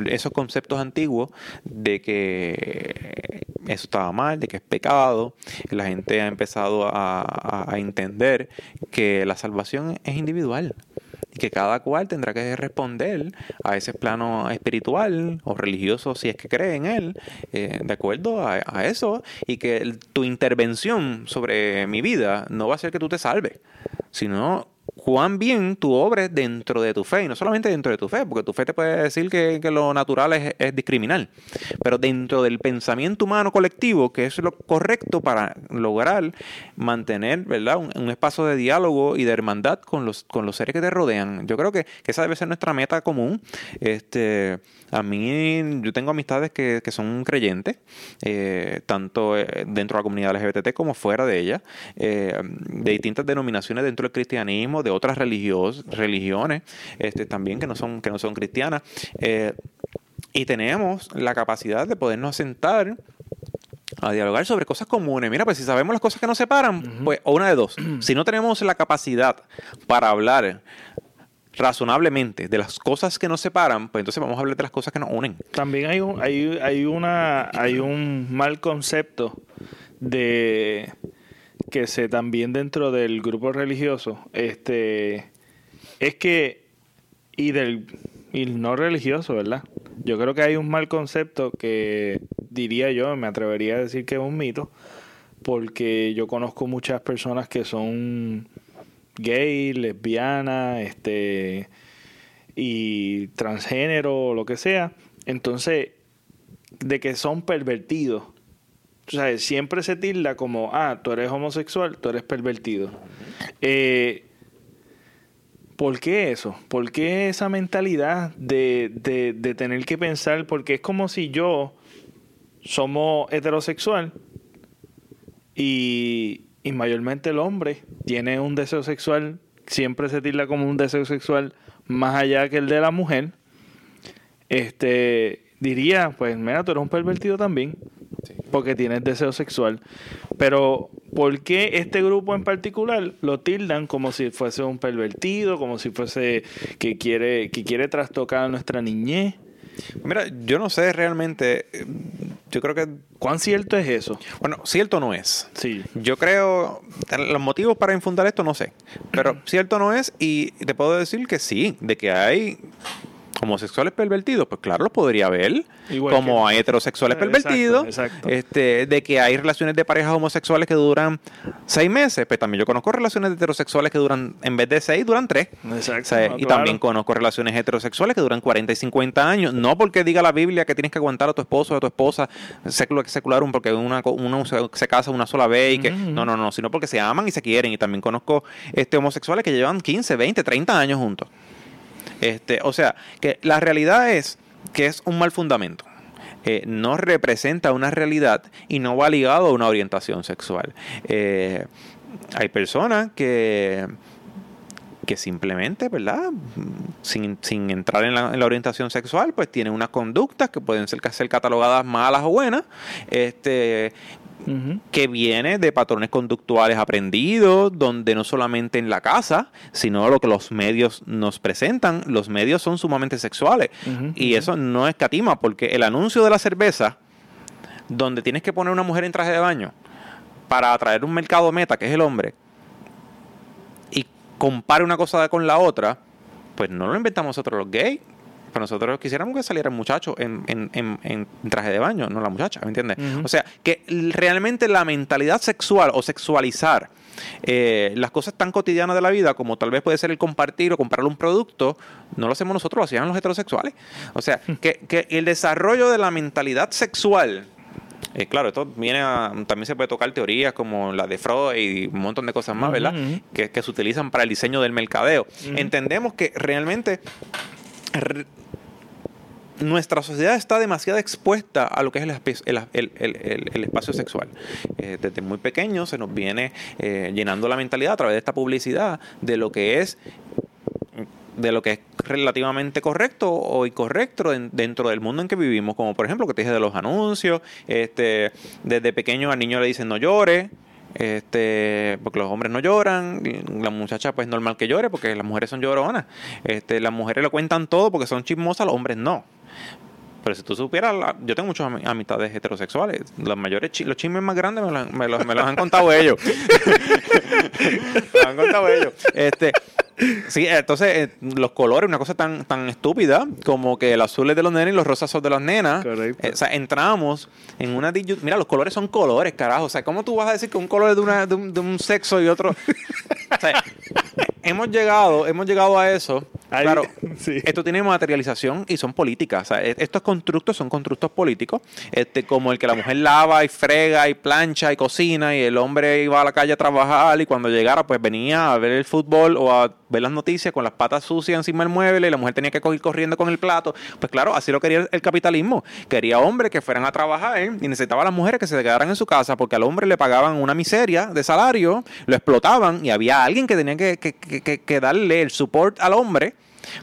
esos conceptos antiguos de que eso estaba mal, de que es pecado. La gente ha empezado a, a entender que la salvación es individual y que cada cual tendrá que responder a ese plano espiritual o religioso si es que cree en él, eh, de acuerdo a, eso, y que tu intervención sobre mi vida no va a ser que tú te salves, sino cuán bien tú obres dentro de tu fe, y no solamente dentro de tu fe, porque tu fe te puede decir que, lo natural es, discriminar, pero dentro del pensamiento humano colectivo, que es lo correcto para lograr mantener ¿verdad? Un, espacio de diálogo y de hermandad con los, con los seres que te rodean. Yo creo que, esa debe ser nuestra meta común. Este, a mí, yo tengo amistades que, son creyentes, eh, tanto eh, dentro de la comunidad LGBT como fuera de ella, eh, de distintas denominaciones dentro del cristianismo, de otras religiones este, también que no son, que no son cristianas. Eh, y tenemos la capacidad de podernos sentar a dialogar sobre cosas comunes. Mira, pues si sabemos las cosas que nos separan, pues o una de dos. si no tenemos la capacidad para hablar razonablemente de las cosas que nos separan, pues entonces vamos a hablar de las cosas que nos unen. También hay un, hay, hay una, hay un mal concepto de que se también dentro del grupo religioso, este, es que, y del y no religioso, ¿verdad? Yo creo que hay un mal concepto que diría yo, me atrevería a decir que es un mito, porque yo conozco muchas personas que son gay, lesbianas, este, y transgénero, lo que sea. Entonces, de que son pervertidos o sea, siempre se tilda como, ah, tú eres homosexual, tú eres pervertido. Eh, ¿Por qué eso? ¿Por qué esa mentalidad de, de, de tener que pensar? Porque es como si yo somos heterosexual y, y mayormente el hombre tiene un deseo sexual, siempre se tilda como un deseo sexual más allá que el de la mujer. Este diría, pues mira, tú eres un pervertido también porque tienes deseo sexual. Pero, ¿por qué este grupo en particular lo tildan como si fuese un pervertido, como si fuese que quiere, que quiere trastocar a nuestra niñez? Mira, yo no sé realmente, yo creo que... ¿Cuán cierto es eso? Bueno, cierto no es. Sí. Yo creo, los motivos para infundar esto no sé, pero cierto no es y te puedo decir que sí, de que hay homosexuales pervertidos, pues claro, los podría ver. como hay heterosexuales pervertidos, este, de que hay relaciones de parejas homosexuales que duran seis meses, pues también yo conozco relaciones heterosexuales que duran, en vez de seis, duran tres. Exacto. y también conozco relaciones heterosexuales que duran 40 y 50 años, no porque diga la Biblia que tienes que aguantar a tu esposo o a tu esposa secularum porque una, uno se, casa una sola vez y que, no, no, no, sino porque se aman y se quieren. Y también conozco este, homosexuales que llevan 15, 20, 30 años juntos. Este, o sea, que la realidad es que es un mal fundamento. Eh, no representa una realidad y no va ligado a una orientación sexual. Eh, hay personas que que simplemente, ¿verdad? Sin, entrar en la, orientación sexual, pues tienen unas conductas que pueden ser, ser catalogadas malas o buenas, este, que viene de patrones conductuales aprendidos, donde no solamente en la casa, sino lo que los medios nos presentan, los medios son sumamente sexuales. y eso no es catima, porque el anuncio de la cerveza, donde tienes que poner una mujer en traje de baño para atraer un mercado meta, que es el hombre, y compare una cosa con la otra, pues no lo inventamos nosotros los gays. Pero nosotros quisiéramos que saliera el muchacho en, traje de baño, no la muchacha, ¿me entiendes? O sea, que realmente la mentalidad sexual o sexualizar eh, las cosas tan cotidianas de la vida, como tal vez puede ser el compartir o comprar un producto, no lo hacemos nosotros, lo hacían los heterosexuales. O sea, que, el desarrollo de la mentalidad sexual eh, claro, esto viene a, también se puede tocar teorías como la de Freud y un montón de cosas más, ¿verdad? que, se utilizan para el diseño del mercadeo. Entendemos que realmente nuestra sociedad está demasiado expuesta a lo que es el, espacio sexual. Eh, desde muy pequeño se nos viene eh, llenando la mentalidad a través de esta publicidad de lo que es de lo que es relativamente correcto o incorrecto dentro del mundo en que vivimos, como por ejemplo que te dije de los anuncios, este, desde pequeño al niño le dicen no llore, este, porque los hombres no lloran, la muchacha pues normal que llore porque las mujeres son lloronas, este, las mujeres lo cuentan todo porque son chismosas, los hombres no. Pero si tú supieras, yo tengo muchas amistades heterosexuales. Los mayores los chismes más grandes me, los, me los han contado ellos. me los han contado ellos. Este, Sí, entonces eh, los colores, una cosa tan, tan estúpida como que el azul es de los nenes y los rosas son de las nenas. Correcto. Eh, o sea, entramos en una Mira, los colores son colores, carajo. O sea, ¿cómo tú vas a decir que un color es de, una, de, un, sexo y otro. o sea, hemos llegado, hemos llegado a eso. claro, esto tiene materialización y son políticas. E, estos constructos son constructos políticos, este, como el que la mujer lava y frega y plancha y cocina y el hombre iba a la calle a trabajar y cuando llegara pues venía a ver el fútbol o a ver las noticias con las patas sucias encima del mueble y la mujer tenía que ir corriendo con el plato. Pues claro, así lo quería el capitalismo. Quería hombres que fueran a trabajar y necesitaba a las mujeres que se quedaran en su casa porque al hombre le pagaban una miseria de salario, lo explotaban y había alguien que tenía que, que darle el support al hombre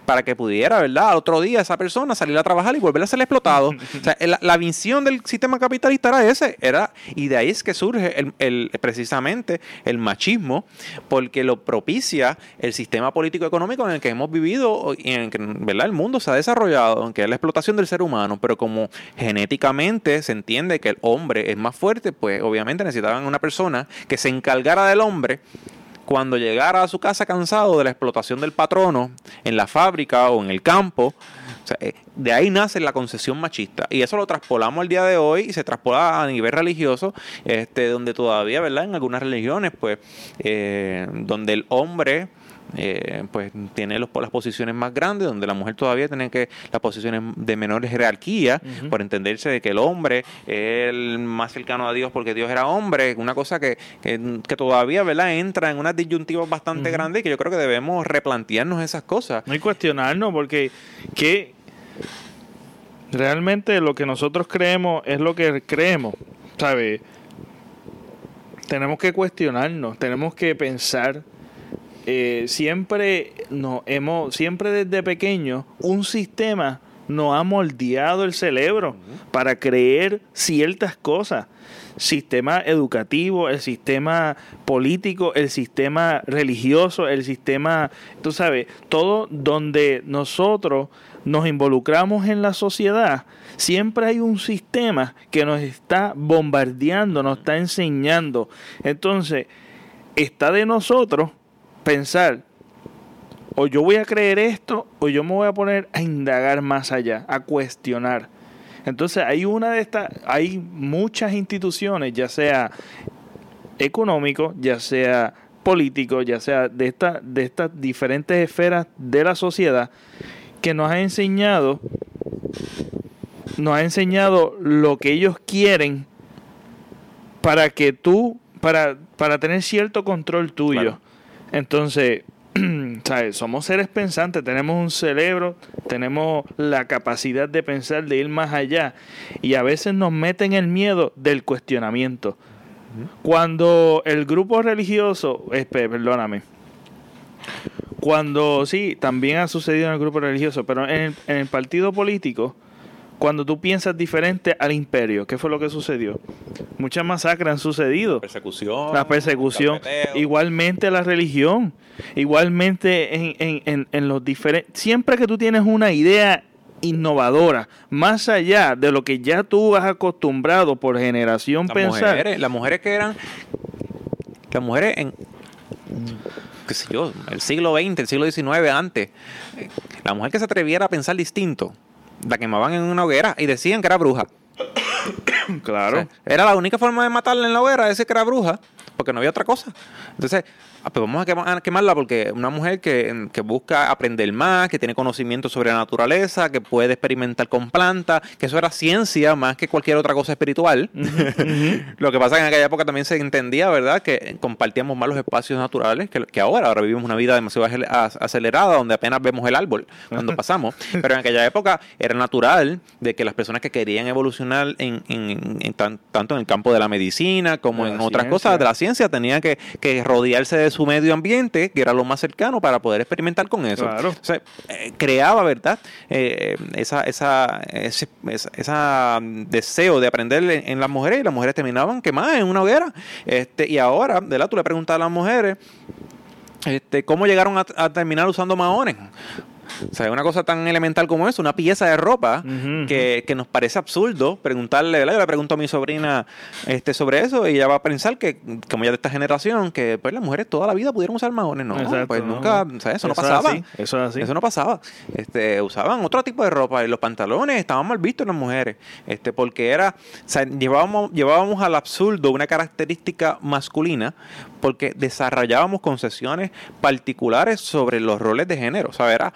para que pudiera, ¿verdad? Al otro día esa persona salir a trabajar y volver a ser explotado. o sea, la, visión del sistema capitalista era ese, era, y de ahí es que surge el, precisamente el machismo, porque lo propicia el sistema político económico en el que hemos vivido y en el que, ¿verdad? El mundo se ha desarrollado, que es la explotación del ser humano, pero como genéticamente se entiende que el hombre es más fuerte, pues obviamente necesitaban una persona que se encargara del hombre cuando llegara a su casa cansado de la explotación del patrono en la fábrica o en el campo, eh, de ahí nace la concesión machista. Y eso lo traspolamos al día de hoy y se traspola a nivel religioso, este, donde todavía, ¿verdad? En algunas religiones, pues, eh, donde el hombre eh, pues tiene los, las posiciones más grandes, donde la mujer todavía tiene que las posiciones de menor jerarquía, por entenderse de que el hombre es el más cercano a Dios porque Dios era hombre, una cosa que, que, todavía ¿verdad? entra en unas disyuntivas bastante grandes y que yo creo que debemos replantearnos esas cosas. No hay cuestionarnos, porque que realmente lo que nosotros creemos es lo que creemos, ¿sabes? Tenemos que cuestionarnos, tenemos que pensar eh, siempre nos hemos, siempre desde pequeño, un sistema nos ha moldeado el cerebro para creer ciertas cosas. Sistema educativo, el sistema político, el sistema religioso, el sistema, tú sabes, todo donde nosotros nos involucramos en la sociedad, siempre hay un sistema que nos está bombardeando, nos está enseñando. Entonces, está de nosotros pensar, o yo voy a creer esto, o yo me voy a poner a indagar más allá, a cuestionar. Entonces hay una de estas, hay muchas instituciones, ya sea económico, ya sea político, ya sea de, esta, de estas diferentes esferas de la sociedad, que nos ha enseñado, nos ha enseñado lo que ellos quieren para que tú, para, para tener cierto control tuyo. Entonces, ¿sabes? somos seres pensantes, tenemos un cerebro, tenemos la capacidad de pensar, de ir más allá. Y a veces nos meten el miedo del cuestionamiento. Cuando el grupo religioso, perdóname, cuando sí, también ha sucedido en el grupo religioso, pero en el partido político, cuando tú piensas diferente al imperio, ¿qué fue lo que sucedió? Muchas masacres han sucedido. La persecución. La persecución. Igualmente la religión. Igualmente en, en, en, los diferentes... Siempre que tú tienes una idea innovadora, más allá de lo que ya tú has acostumbrado por generación las pensar. Mujeres, las mujeres que eran... Las mujeres en qué sé yo, el siglo XX, el siglo XIX antes, la mujer que se atreviera a pensar distinto, la quemaban en una hoguera y decían que era bruja. claro. era la única forma de matarla en la hoguera, decir que era bruja, porque no había otra cosa. Entonces, Ah, pues vamos a quemarla porque una mujer que, busca aprender más, que tiene conocimiento sobre la naturaleza, que puede experimentar con plantas, que eso era ciencia más que cualquier otra cosa espiritual. Lo que pasa es que en aquella época también se entendía, ¿verdad?, que compartíamos más los espacios naturales que, ahora. Ahora vivimos una vida demasiado acelerada donde apenas vemos el árbol cuando pasamos. Pero en aquella época era natural de que las personas que querían evolucionar en, tanto en el campo de la medicina como en otras cosas de la ciencia tenían que, que rodearse de su medio ambiente, que era lo más cercano para poder experimentar con eso. O sea, eh, creaba, ¿verdad? Eh, esa, esa, ese, esa, deseo de aprender en, las mujeres y las mujeres terminaban quemadas en una hoguera. Este, y ahora, ¿verdad? Tú le preguntas a las mujeres este, cómo llegaron a, terminar usando maones. O sea, una cosa tan elemental como eso, una pieza de ropa que, que, nos parece absurdo preguntarle, ¿verdad? Yo le pregunto a mi sobrina este, sobre eso y ella va a pensar que, como ya de esta generación, que pues las mujeres toda la vida pudieron usar maones. No, pues nunca, o sea, eso, no pasaba. eso es así. Eso no pasaba. Este, usaban otro tipo de ropa y los pantalones estaban mal vistos en las mujeres. Este, porque era, o sea, llevábamos, llevábamos al absurdo una característica masculina porque desarrollábamos concesiones particulares sobre los roles de género. O sea, era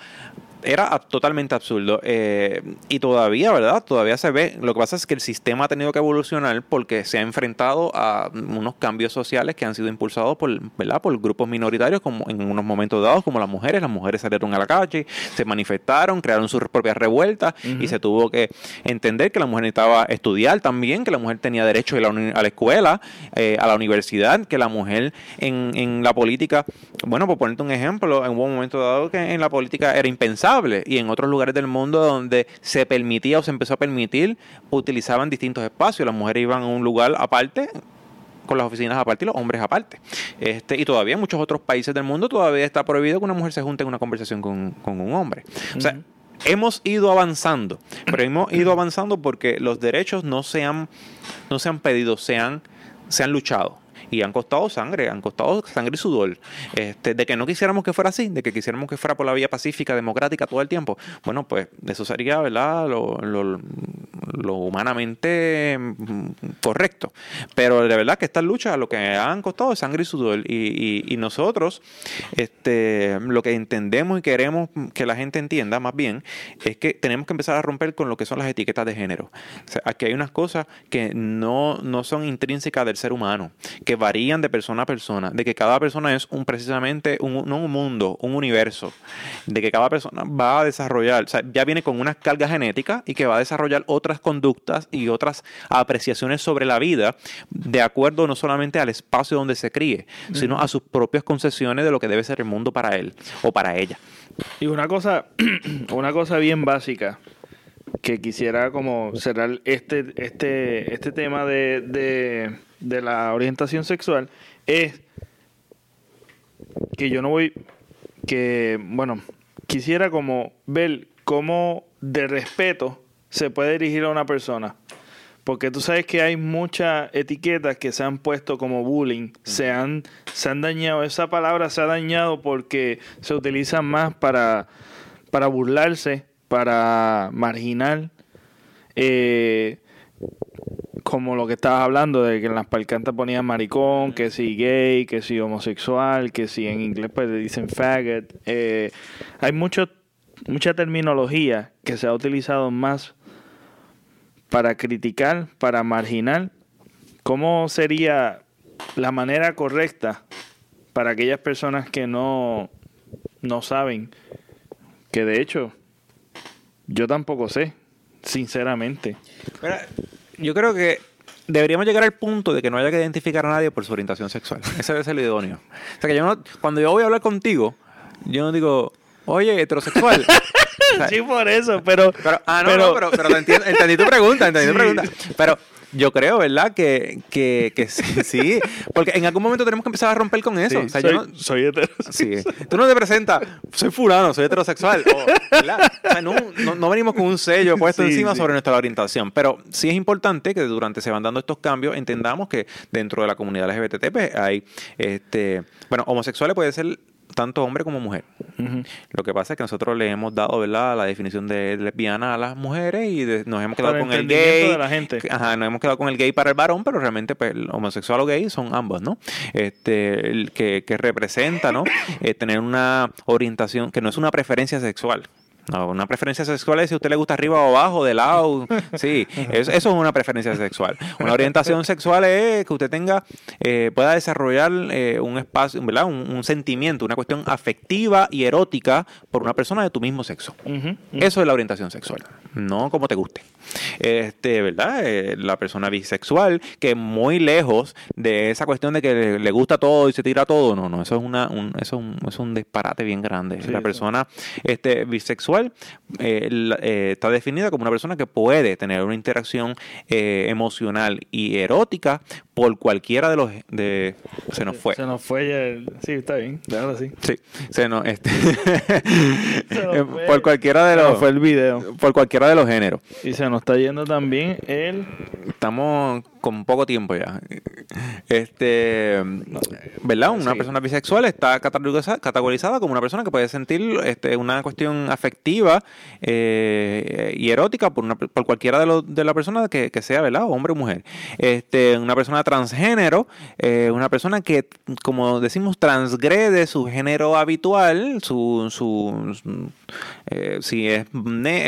era totalmente absurdo. Eh, y todavía, ¿verdad? Todavía se ve. Lo que pasa es que el sistema ha tenido que evolucionar porque se ha enfrentado a unos cambios sociales que han sido impulsados por, ¿verdad? por grupos minoritarios como en unos momentos dados, como las mujeres. Las mujeres salieron a la calle, se manifestaron, crearon sus propias revueltas y se tuvo que entender que la mujer necesitaba estudiar también, que la mujer tenía derecho a la, a la escuela, eh, a la universidad, que la mujer en, en la política, bueno, por ponerte un ejemplo, en un momento dado que en la política era impensable y en otros lugares del mundo donde se permitía o se empezó a permitir, utilizaban distintos espacios. Las mujeres iban a un lugar aparte con las oficinas aparte y los hombres aparte. Este, y todavía en muchos otros países del mundo todavía está prohibido que una mujer se junte en una conversación con, un hombre. O sea, hemos ido avanzando, pero hemos ido avanzando porque los derechos no se han, no se han pedido, se han, se han luchado y han costado sangre, han costado sangre y sudor. Este, de que no quisiéramos que fuera así, de que quisiéramos que fuera por la vía pacífica, democrática todo el tiempo, bueno, pues eso sería, ¿verdad? Lo, lo, humanamente mm, correcto. Pero de verdad que estas luchas lo que han costado es sangre y sudor. Y, y, nosotros, este, lo que entendemos y queremos que la gente entienda más bien, es que tenemos que empezar a romper con lo que son las etiquetas de género. aquí hay unas cosas que no, no son intrínsecas del ser humano, que varían de persona a persona, de que cada persona es un precisamente un, mundo, un universo, de que cada persona va a desarrollar, o sea, ya viene con una carga genética y que va a desarrollar otras conductas y otras apreciaciones sobre la vida de acuerdo no solamente al espacio donde se críe, sino a sus propias concesiones de lo que debe ser el mundo para él o para ella. Y una cosa, una cosa bien básica que quisiera como cerrar este, este, este tema de de la orientación sexual es que yo no voy, que, bueno, quisiera como ver cómo de respeto se puede dirigir a una persona. Porque tú sabes que hay muchas etiquetas que se han puesto como bullying, se han, se han dañado, esa palabra se ha dañado porque se utiliza más para, para burlarse, para marginar. Eh, como lo que estabas hablando, de que en las palcantas ponían maricón, que si gay, que si homosexual, que si en inglés pues le dicen faggot. Eh, hay mucho, mucha terminología que se ha utilizado más para criticar, para marginar. ¿Cómo sería la manera correcta para aquellas personas que no, no saben? Que de hecho, yo tampoco sé, sinceramente yo creo que deberíamos llegar al punto de que no haya que identificar a nadie por su orientación sexual. Ese debe ser lo idóneo. O sea, que yo no, cuando yo voy a hablar contigo, yo no digo, oye, heterosexual. sí, por eso, pero... ah, no, no, pero, pero entendí tu pregunta, entendí tu pregunta. Pero yo creo, ¿verdad? Que, que, que sí, Porque en algún momento tenemos que empezar a romper con eso. o sea, soy, yo no, soy heterosexual. Sí. Tú no te presentas, soy fulano, soy heterosexual. O, sea, no, no, venimos con un sello puesto encima sobre nuestra orientación. Pero sí es importante que durante se van dando estos cambios entendamos que dentro de la comunidad LGBT pues, hay, este, bueno, homosexuales puede ser tanto hombre como mujer. Lo que pasa es que nosotros le hemos dado ¿verdad? la definición de lesbiana a las mujeres y nos hemos quedado con el gay. De la gente. Ajá, nos hemos quedado con el gay para el varón, pero realmente pues, homosexual o gay son ambos, ¿no? Este, el que, que representa, ¿no? Eh, tener una orientación que no es una preferencia sexual. No, una preferencia sexual es si a usted le gusta arriba o abajo, de lado. Sí, eso, es una preferencia sexual. Una orientación sexual es que usted tenga, eh, pueda desarrollar eh, un espacio, ¿verdad? Un, sentimiento, una cuestión afectiva y erótica por una persona de tu mismo sexo. Eso es la orientación sexual, no como te guste. Este, ¿verdad? Eh, la persona bisexual, que muy lejos de esa cuestión de que le, gusta todo y se tira todo, no, no, eso es una, un, eso es un, es un disparate bien grande. la persona este, bisexual eh, eh, está definida como una persona que puede tener una interacción emocional y erótica por cualquiera de los de se nos fue Se nos fue ya el- Sí, está bien, déjalo así. sí se nos este Se nos fue. por cualquiera de Se nos los fue el video. por cualquiera de los géneros Y se nos está yendo también el... estamos con poco tiempo ya. Este verdad una Sí. persona bisexual está categoriza- categorizada como una persona que puede sentir este, una cuestión afectiva eh, y erótica por una por cualquiera de, los de la persona que, que sea verdad hombre o mujer. Este una persona transgénero eh, una persona que como decimos transgrede su género habitual su, su, su- eh, si es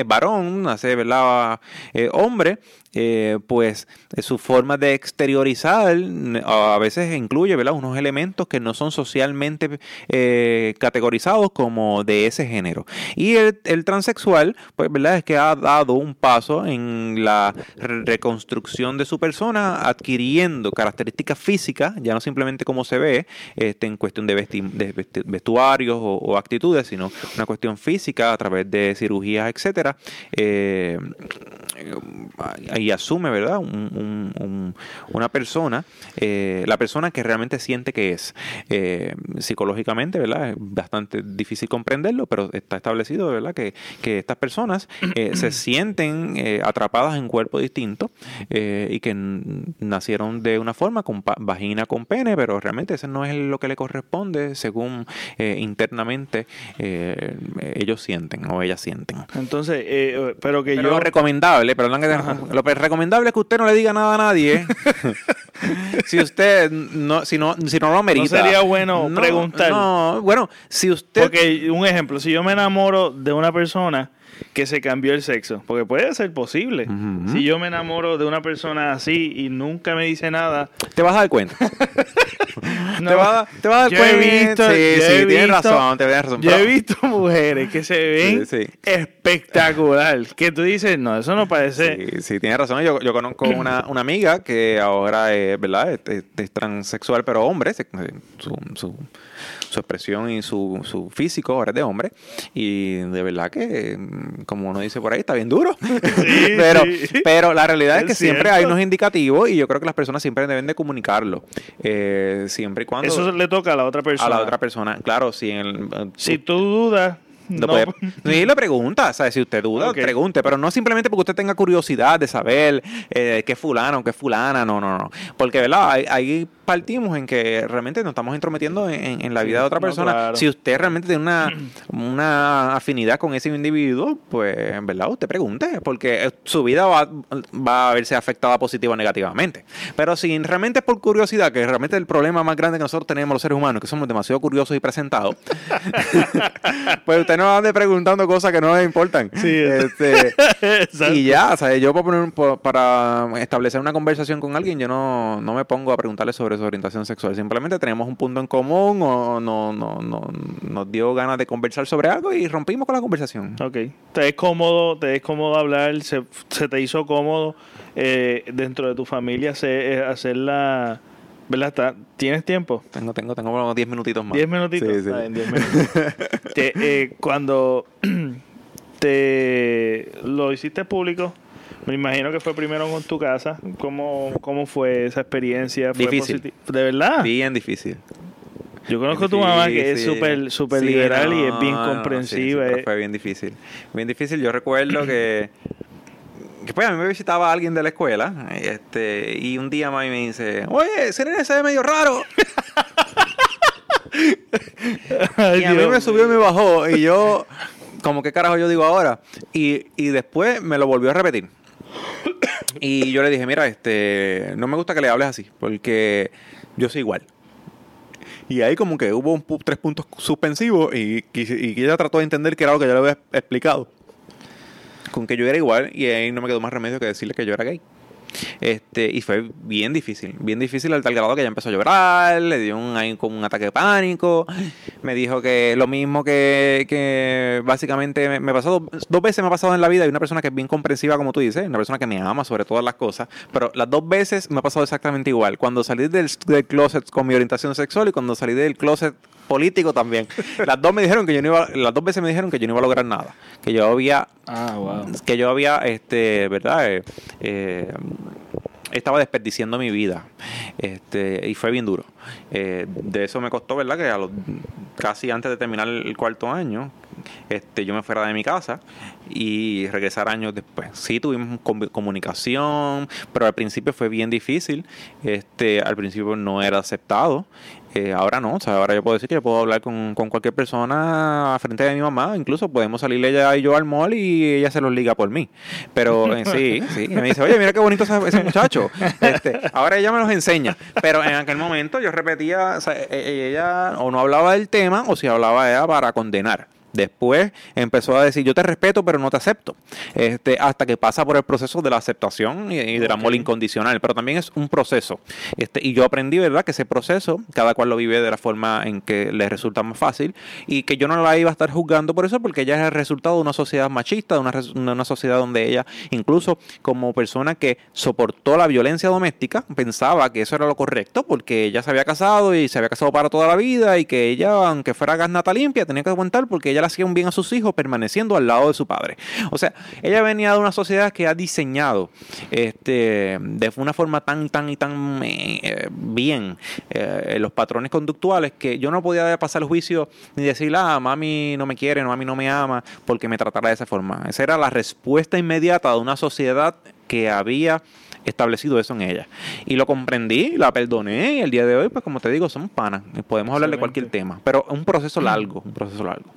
varón hace verdad eh, hombre eh, pues su forma de exteriorizar a veces incluye ¿verdad? unos elementos que no son socialmente eh, categorizados como de ese género. Y el, el transexual, pues verdad es que ha dado un paso en la re- reconstrucción de su persona, adquiriendo características físicas, ya no simplemente como se ve, este, en cuestión de, de vestuarios o, actitudes, sino una cuestión física a través de cirugías, etcétera. Eh, y asume, ¿verdad? Un- un- un- una persona, eh, la persona que realmente siente que es. Eh, psicológicamente, ¿verdad? Es bastante difícil comprenderlo, pero está establecido, ¿verdad? Que, que estas personas eh, se sienten eh, atrapadas en cuerpos distintos eh, y que nacieron de una forma, con pa- vagina con pene, pero realmente eso no es lo que le corresponde según eh, internamente eh, ellos sienten o ellas sienten. Entonces, eh, pero que Pero yo... lo recomendable, perdón que te- lo recomendable es que usted no le diga nada a nadie. si usted no, si no, si no lo merita. sería bueno No, preguntar. No, bueno, si usted Porque, un ejemplo, si yo me enamoro de una persona que se cambió el sexo, porque puede ser posible. Si yo me enamoro de una persona así y nunca me dice nada, te vas a dar cuenta. no, te, vas a, te vas a dar yo he cuenta. visto- sí, yo sí, he tienes visto- razón, tienes razón. Yo he visto mujeres que se ven Sí, sí. espectacular, que tú dices, no, eso no parece... Sí, sí, tienes razón. Yo, yo conozco una, una amiga que ahora es, ¿verdad? Es, es- es transexual, pero hombre. Su, su expresión y su, su físico ahora es de hombre. Y de verdad que, mm, como uno dice por ahí, está bien duro. pero, sí. pero la realidad es, Es que siempre hay unos indicativos y yo creo que las personas siempre deben de comunicarlo. Eh, siempre y cuando Eso le toca a la otra a persona. la otra persona. Claro, si en el, Si tú dudas, no, puede- sí, le pregunta, ¿sabes? Si usted duda, pregunte, pero no simplemente porque usted tenga curiosidad de saber eh, qué es fulano, qué fulana, no, no, no. Porque, ¿verdad? Ahí partimos en que realmente nos estamos entrometiendo en, la vida de otra no, persona. claro. Si usted realmente tiene una, una afinidad con ese individuo, pues, en verdad, usted pregunte, porque eh, su vida va, va a verse afectada positiva o negativamente. Pero si realmente es por curiosidad, que realmente el problema más grande que nosotros tenemos los seres humanos, que somos demasiado curiosos y presentados, pues usted no ande preguntando cosas que no le importan. Sí, Este, y ya, o sea, yo para, poner, po- para establecer una conversación con alguien, yo no, no me pongo a preguntarle sobre su orientación sexual. Simplemente tenemos un punto en común o no, no, no, nos dio ganas de conversar sobre algo y rompimos con la conversación. Ok. Te es cómodo, te es cómodo hablar, se, se te hizo cómodo eh, dentro de tu familia hacer, eh, hacer la... ¿Verdad? Está- ¿Tienes tiempo? Tengo, tengo, tengo como 10 minutitos más. ¿Diez minutitos? Sí, sí. Está bien, diez minutos. Te- eh, cuando te lo hiciste público, me imagino que fue primero con tu casa. ¿Cómo, cómo fue esa experiencia? ¿Fue Difícil. ¿De verdad? Bien difícil. Yo conozco a tu mamá que es súper Sí, liberal y es bien no, no, sí, comprensiva. eh. fue bien difícil. Bien difícil. Yo recuerdo que, que pues, a mí me visitaba alguien de la escuela este, y un día mami me dice, oye, ese nene se ve medio raro. Ay, y a mí Dios me subió y me bajó y yo, como qué carajo yo digo ahora. Y, y después me lo volvió a repetir. Y yo le dije, mira, este, no me gusta que le hables así, porque yo soy igual. Y ahí como que hubo un tres puntos suspensivos y, y, y ella trató de entender que era lo que yo le había explicado. Con que yo era igual y ahí no me quedó más remedio que decirle que yo era gay. Este, y fue bien difícil, bien difícil al tal grado que ella empezó a llorar, le dio un, como un ataque de pánico, me dijo que lo mismo que, que básicamente me, me pasó dos, dos veces me ha pasado en la vida y una persona que es bien comprensiva como tú dices, una persona que me ama sobre todas las cosas, pero las dos veces me ha pasado exactamente igual, cuando salí del, del closet con mi orientación sexual y cuando salí del closet político también. Las dos me dijeron que yo no iba, las dos veces me dijeron que yo no iba a lograr nada, que yo había Ah, wow. que yo había, este, ¿verdad? Eh, eh, estaba desperdiciando mi vida. Este, y fue bien duro. Eh, de eso me costó, ¿verdad? Que a los, casi antes de terminar el cuarto año, este, yo me fuera de mi casa y regresar años después. Sí tuvimos comunicación, pero al principio fue bien difícil. Este, al principio no era aceptado. Eh, ahora no, o sea, ahora yo puedo decir que puedo hablar con, cualquier persona frente de mi mamá, incluso podemos salir ella y yo al mall y ella se los liga por mí. Pero eh, sí, sí, me dice, oye, mira qué bonito ese, muchacho. Este, ahora ella me los enseña. Pero en aquel momento yo repetía, o sea, e, e, ella o no hablaba del tema o si hablaba era para condenar. Después empezó a decir, yo te respeto, pero no te acepto. Este, hasta que pasa por el proceso de la aceptación y, del amor incondicional. Pero también es un proceso. Este, y yo aprendí, ¿verdad?, que ese proceso, cada cual lo vive de la forma en que le resulta más fácil. Y que yo no la iba a estar juzgando por eso, porque ella es el resultado de una sociedad machista, de una, una sociedad donde ella, incluso como persona que soportó la violencia doméstica, pensaba que eso era lo correcto, porque ella se había casado y se había casado para toda la vida, y que ella, aunque fuera gasnata limpia, tenía que aguantar porque ella hacía un bien a sus hijos permaneciendo al lado de su padre. O sea, ella venía de una sociedad que ha diseñado este, de una forma tan, tan y tan eh, bien eh, los patrones conductuales que yo no podía pasar el juicio ni decir, ah, mami no me quiere, no, mami no me ama, porque me tratara de esa forma. Esa era la respuesta inmediata de una sociedad que había establecido eso en ella. Y lo comprendí, la perdoné y el día de hoy, pues como te digo, somos panas. Podemos hablar de cualquier tema, pero un proceso largo, un proceso largo.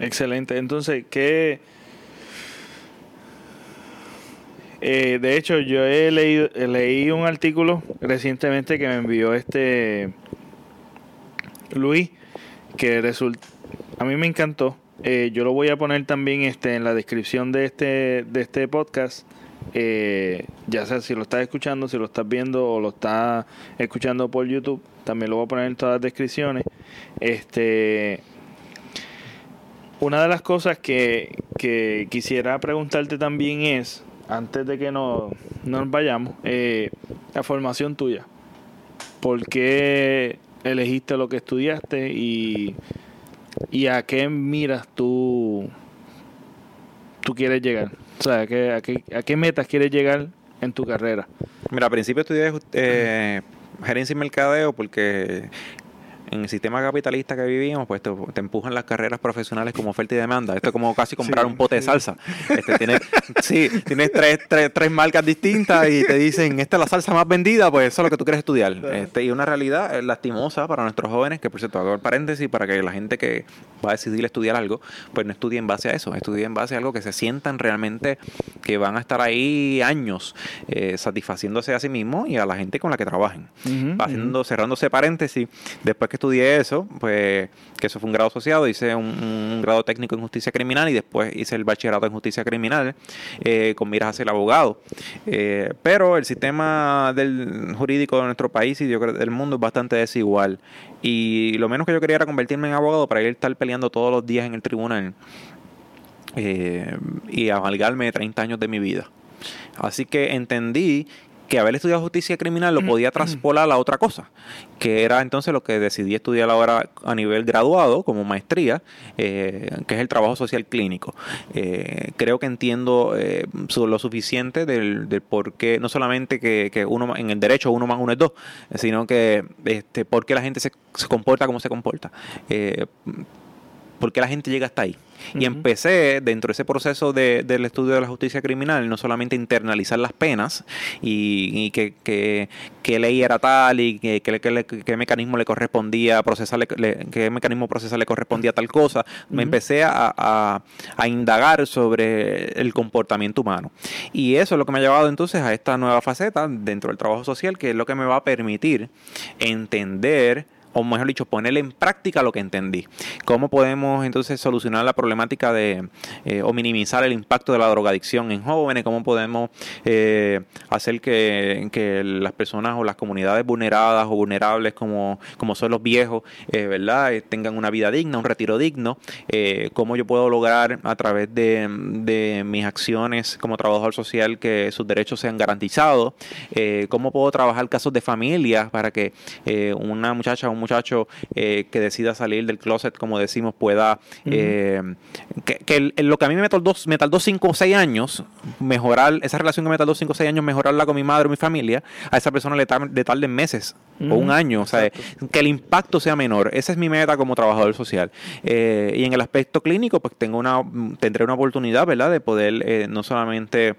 Excelente. Entonces, ¿qué...? Eh, de hecho, yo he leído leí un artículo recientemente que me envió este Luis, que resulta, a mí me encantó. Eh, yo lo voy a poner también este en la descripción de este de este podcast. Eh, ya sea si lo estás escuchando, si lo estás viendo o lo estás escuchando por YouTube, también lo voy a poner en todas las descripciones. Este una de las cosas que, quisiera preguntarte también es, antes de que nos, nos vayamos, eh, la formación tuya. ¿Por qué elegiste lo que estudiaste y, y a qué miras tú, tú quieres llegar? O sea, ¿a qué, a qué, a qué metas quieres llegar en tu carrera? Mira, al principio estudié eh, gerencia y mercadeo porque en el sistema capitalista que vivimos, pues te, empujan las carreras profesionales como oferta y demanda. Esto es como casi comprar un pote de salsa. Este, tienes, sí, tienes tres, tres, tres, marcas distintas y te dicen, esta es la salsa más vendida, pues eso es lo que tú quieres estudiar. Este, y una realidad eh, lastimosa para nuestros jóvenes, que por cierto, hago el paréntesis para que la gente que va a decidir estudiar algo, pues no estudie en base a eso, estudie en base a algo que se sientan realmente que van a estar ahí años eh, satisfaciéndose a sí mismos y a la gente con la que trabajen. Haciendo, cerrándose paréntesis, después que estudié eso, pues que eso fue un grado asociado, hice un, grado técnico en justicia criminal y después hice el bachillerato en justicia criminal eh, con miras a ser abogado. Eh, pero el sistema del jurídico de nuestro país y del mundo es bastante desigual. Y lo menos que yo quería era convertirme en abogado para ir a estar peleando todos los días en el tribunal eh, y amalgarme 30 años de mi vida. Así que entendí que haber estudiado justicia criminal lo podía traspolar a otra cosa, que era entonces lo que decidí estudiar ahora a nivel graduado, como maestría, eh, que es el trabajo social clínico. Eh, creo que entiendo eh, lo suficiente del, por qué, no solamente que, uno en el derecho uno más uno es dos, sino que este, por qué la gente se, se comporta como se comporta. Por qué la gente llega hasta ahí. Y empecé dentro de ese proceso de, del estudio de la justicia criminal, no solamente internalizar las penas y, que, que, ley era tal y que, qué mecanismo le correspondía procesar, qué mecanismo procesal le correspondía a tal cosa, me empecé a, a, indagar sobre el comportamiento humano. Y eso es lo que me ha llevado entonces a esta nueva faceta dentro del trabajo social, que es lo que me va a permitir entender o mejor dicho, ponerle en práctica lo que entendí. ¿Cómo podemos entonces solucionar la problemática de eh, o minimizar el impacto de la drogadicción en jóvenes? ¿Cómo podemos eh, hacer que, que, las personas o las comunidades vulneradas o vulnerables como, como son los viejos, eh, ¿verdad? tengan una vida digna, un retiro digno? ¿Cómo yo puedo lograr a través de, de, mis acciones como trabajador social que sus derechos sean garantizados? ¿Cómo puedo trabajar casos de familias para que una muchacha, un muchacho eh, que decida salir del closet, como decimos, pueda... eh, que, que el- lo que a mí me tardó, me tardó 5 o 6 años mejorar, esa relación que me tardó 5 o 6 años mejorarla con mi madre o mi familia, a esa persona le, tar- le tarden meses o un año. O sea, que el impacto sea menor. Esa es mi meta como trabajador social. Eh, y en el aspecto clínico, pues tengo una, tendré una oportunidad, ¿verdad?, de poder eh, no solamente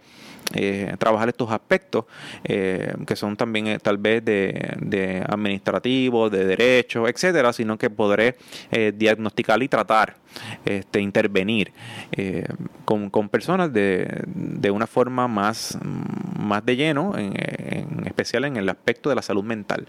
eh, trabajar estos aspectos eh, que son también eh, tal vez de, de administrativos, de derechos, etcétera, sino que podré eh, diagnosticar y tratar, este, intervenir eh, con, con personas de, de una forma más, más de lleno, en, especial en el aspecto de la salud mental.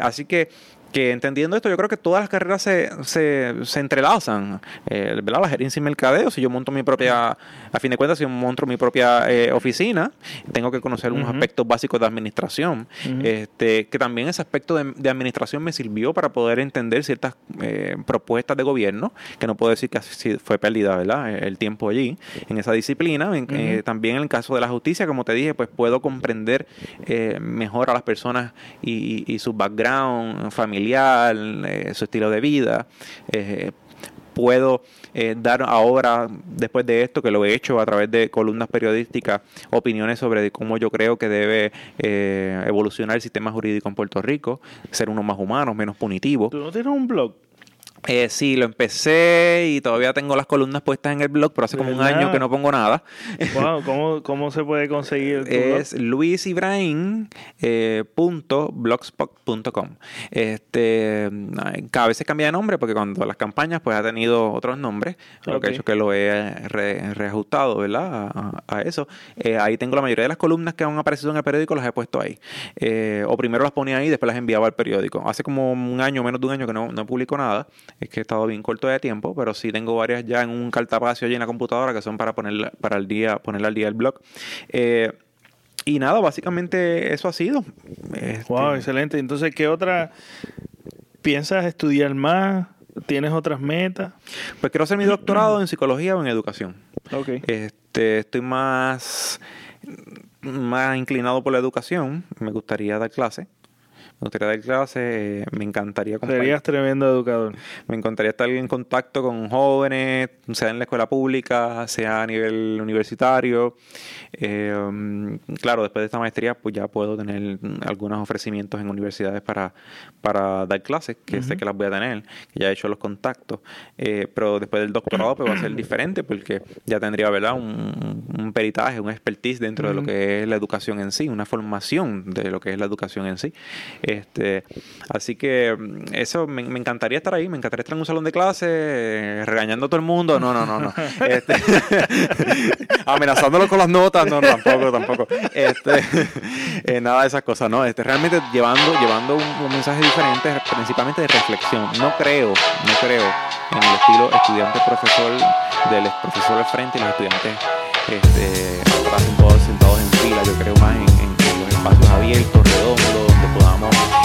Así que que entendiendo esto, yo creo que todas las carreras se, se, se entrelazan. Eh, ¿verdad? La gerencia y mercadeo, si yo monto mi propia, a fin de cuentas, si yo monto mi propia eh, oficina, tengo que conocer unos aspectos básicos de administración. Este, que también ese aspecto de, de administración me sirvió para poder entender ciertas eh, propuestas de gobierno, que no puedo decir que así fue pérdida, ¿verdad? El tiempo allí, en esa disciplina. En- eh, también en el caso de la justicia, como te dije, pues puedo comprender eh, mejor a las personas y, y- y su background familiar, eh, su estilo de vida. Eh, puedo eh, dar ahora, después de esto, que lo he hecho a través de columnas periodísticas, opiniones sobre cómo yo creo que debe eh, evolucionar el sistema jurídico en Puerto Rico, ser uno más humano, menos punitivo. ¿Tú no tienes un blog? Eh, sí, lo empecé y todavía tengo las columnas puestas en el blog, pero hace como un año que no pongo nada. Wow, ¿cómo, ¿Cómo se puede conseguir tu es luisibrahim eh. Este, ay, cada vez se cambia de nombre porque cuando las campañas pues ha tenido otros nombres, lo que he hecho es que lo he re- reajustado, ¿verdad? A, a eso. Eh, ahí tengo la mayoría de las columnas que han aparecido en el periódico las he puesto ahí. Eh, o primero las ponía ahí y después las enviaba al periódico. Hace como un año, menos de un año que no, no publico nada. Es que he estado bien corto de tiempo, pero sí tengo varias ya en un cartapacio allí en la computadora que son para poner para el día, poner al día el blog. Eh, y nada, básicamente eso ha sido. Este, Wow, excelente. Entonces, ¿qué otra piensas estudiar más? ¿Tienes otras metas? Pues quiero hacer mi doctorado en psicología o en educación. Ok. Este, estoy más, más inclinado por la educación. Me gustaría dar clase. Me gustaría dar clase. eh, Me encantaría Serías tremendo educador. Me encantaría estar en contacto con jóvenes, sea en la escuela pública, sea a nivel universitario. Eh, um, claro, después de esta maestría, pues ya puedo tener mm, algunos ofrecimientos en universidades para, para dar clases, que sé que las voy a tener, que ya he hecho los contactos. Eh, pero después del doctorado, pues va a ser diferente, porque ya tendría, ¿verdad?, un, un peritaje, un expertise dentro de lo que es la educación en sí, una formación de lo que es la educación en sí. Este, así que mm, eso me, me encantaría estar ahí, me encantaría estar en un salón de clase eh, regañando a todo el mundo. No, no, no, no. Este, amenazándolo con las notas, no, no, tampoco, tampoco. Este, eh, nada de esas cosas, no. Este, realmente llevando, llevando un, un mensaje diferente, principalmente de reflexión. No creo, no creo en el estilo estudiante-profesor del profesor al frente y los estudiantes este, atrás sentados, sentados en fila. Yo creo más en, en- en los espacios abiertos, redondos,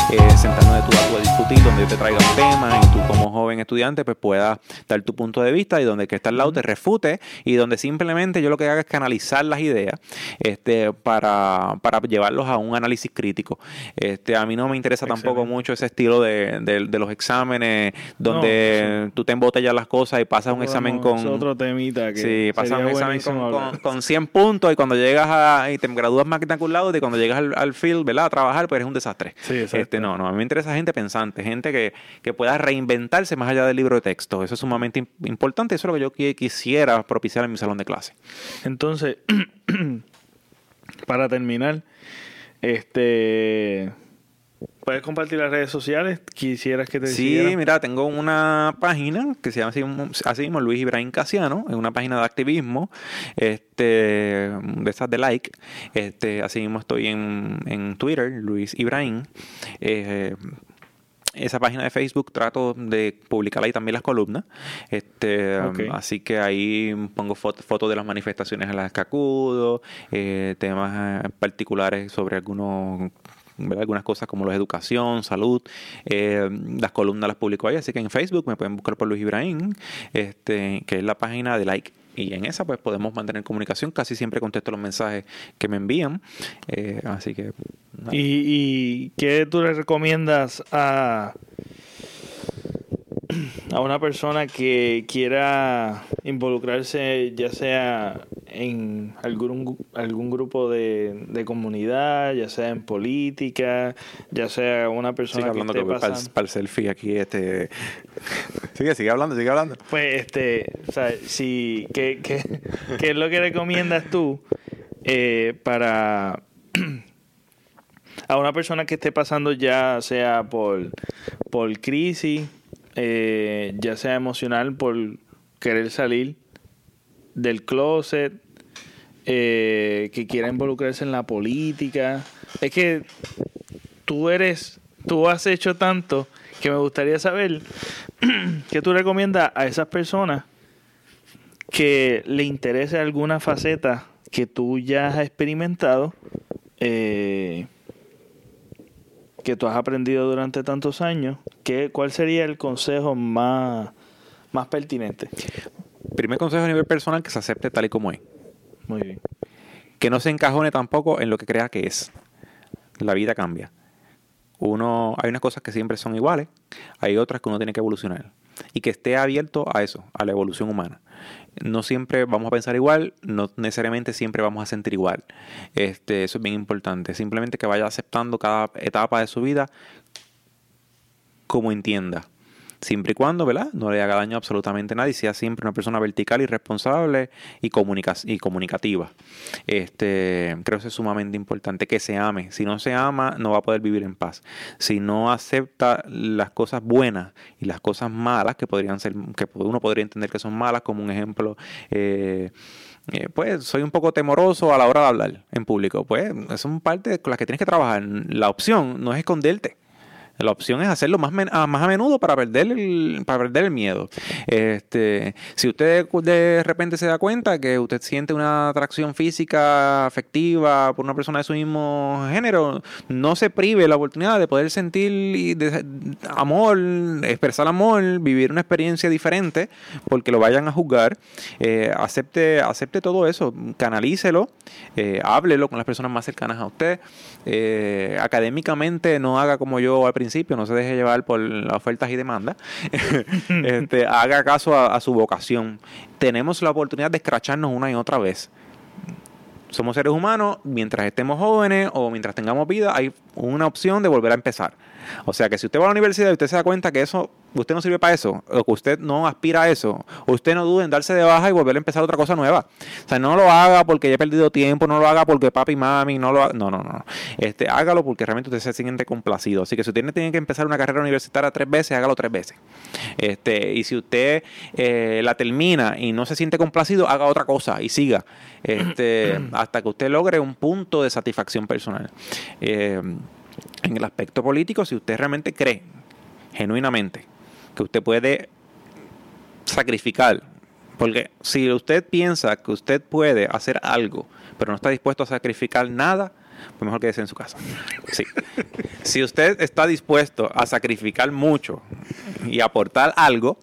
eh, sentarnos de tú a tú a discutir, donde yo te traiga un tema y tú como joven estudiante pues puedas dar tu punto de vista y donde el que está al lado te refute y donde simplemente yo lo que haga es canalizar las ideas este, para, para llevarlos a un análisis crítico. Este, a mí no me interesa tampoco mucho ese estilo de, de- de los exámenes donde tú te embotellas las cosas y pasas un examen con... es otro temita que Sí, pasas sería un examen buenísimo con, con, hablar. con 100 puntos y cuando llegas a, y te gradúas magna y cuando llegas al, al field, ¿verdad? A trabajar, pues eres un desastre. Sí, exacto. Este, no, no, a mí me interesa gente pensante, gente que, que pueda reinventarse más allá del libro de texto. Eso es sumamente im- importante, eso es lo que yo qui- quisiera propiciar en mi salón de clase. Entonces, para terminar, este puedes compartir las redes sociales. Quisieras que te Sí, siguieran? mira, tengo una página que se llama así, así mismo Luis Ibrahim Casiano, es una página de activismo, este, de esas de like. Este, así mismo estoy en, en Twitter, Luis Ibrahim. Eh, esa página de Facebook trato de publicar ahí también las columnas. Este, Ok. Así que ahí pongo fotos fotos de las manifestaciones a las que acudo, eh, temas eh, particulares sobre algunos ¿verdad? algunas cosas como la educación, salud, eh, las columnas las publico ahí, así que en Facebook me pueden buscar por Luis Ibrahim, este, que es la página de like. Y en esa pues podemos mantener comunicación, casi siempre contesto los mensajes que me envían, eh, así que... ¿Y, ¿Y qué tú le recomiendas a a una persona que quiera involucrarse ya sea en algún, algún grupo de, de comunidad, ya sea en política, ya sea una persona Sigue hablando que que esté para, pasando... el, para el selfie aquí, este... Sigue, sigue hablando, sigue hablando. Pues, este, o sea, si, ¿qué, qué, qué es lo que recomiendas tú eh, para a una persona que esté pasando ya sea por, por crisis, eh, ya sea emocional, por querer salir del closet, eh, que quiera involucrarse en la política? Es que tú eres, tú has hecho tanto que me gustaría saber qué tú recomiendas a esas personas que le interese alguna faceta que tú ya has experimentado, eh, que tú has aprendido durante tantos años, ¿qué, ¿cuál sería el consejo más, más pertinente? Primer consejo a nivel personal, que se acepte tal y como es. Muy bien. Que no se encajone tampoco en lo que crea que es. La vida cambia. Uno, hay unas cosas que siempre son iguales, hay otras que uno tiene que evolucionar. Y que esté abierto a eso, a la evolución humana. No siempre vamos a pensar igual, no necesariamente siempre vamos a sentir igual. Este, eso es bien importante. Simplemente que vaya aceptando cada etapa de su vida como entienda. Siempre y cuando, ¿verdad? No le haga daño a absolutamente nadie, sea siempre una persona vertical y responsable y, y comunicativa. Este, creo que es sumamente importante, que se ame. Si no se ama, no va a poder vivir en paz. Si no acepta las cosas buenas y las cosas malas, que podrían ser, que uno podría entender que son malas, como un ejemplo, eh, eh, pues soy un poco temoroso a la hora de hablar en público. Pues son parte con las que tienes que trabajar. La opción no es esconderte. La opción es hacerlo más, men- a- más a menudo para perder el, para perder el miedo. Este, si usted de repente se da cuenta que usted siente una atracción física, afectiva por una persona de su mismo género, no se prive la oportunidad de poder sentir amor, expresar amor, vivir una experiencia diferente, porque lo vayan a juzgar. Eh, acepte, acepte todo eso, canalícelo, eh, háblelo con las personas más cercanas a usted. Eh, académicamente no haga como yo al principio, no se deje llevar por las ofertas y demandas. este, haga caso a, a su vocación. Tenemos la oportunidad de escracharnos una y otra vez. Somos seres humanos, mientras estemos jóvenes o mientras tengamos vida, hay una opción de volver a empezar. O sea que si usted va a la universidad y usted se da cuenta que eso, usted no sirve para eso, o que usted no aspira a eso, usted no dude en darse de baja y volver a empezar otra cosa nueva. O sea, no lo haga porque ya he perdido tiempo, no lo haga porque papi y mami, no lo haga. No, no, no. Este, hágalo porque realmente usted se siente complacido. Así que si usted tiene que empezar una carrera universitaria tres veces, hágalo tres veces. Este, y si usted eh, la termina y no se siente complacido, haga otra cosa y siga. Este, hasta que usted logre un punto de satisfacción personal. Eh, en el aspecto político, si usted realmente cree genuinamente que usted puede sacrificar, porque si usted piensa que usted puede hacer algo, pero no está dispuesto a sacrificar nada, pues mejor quédese en su casa. Sí. Si usted está dispuesto a sacrificar mucho y aportar algo,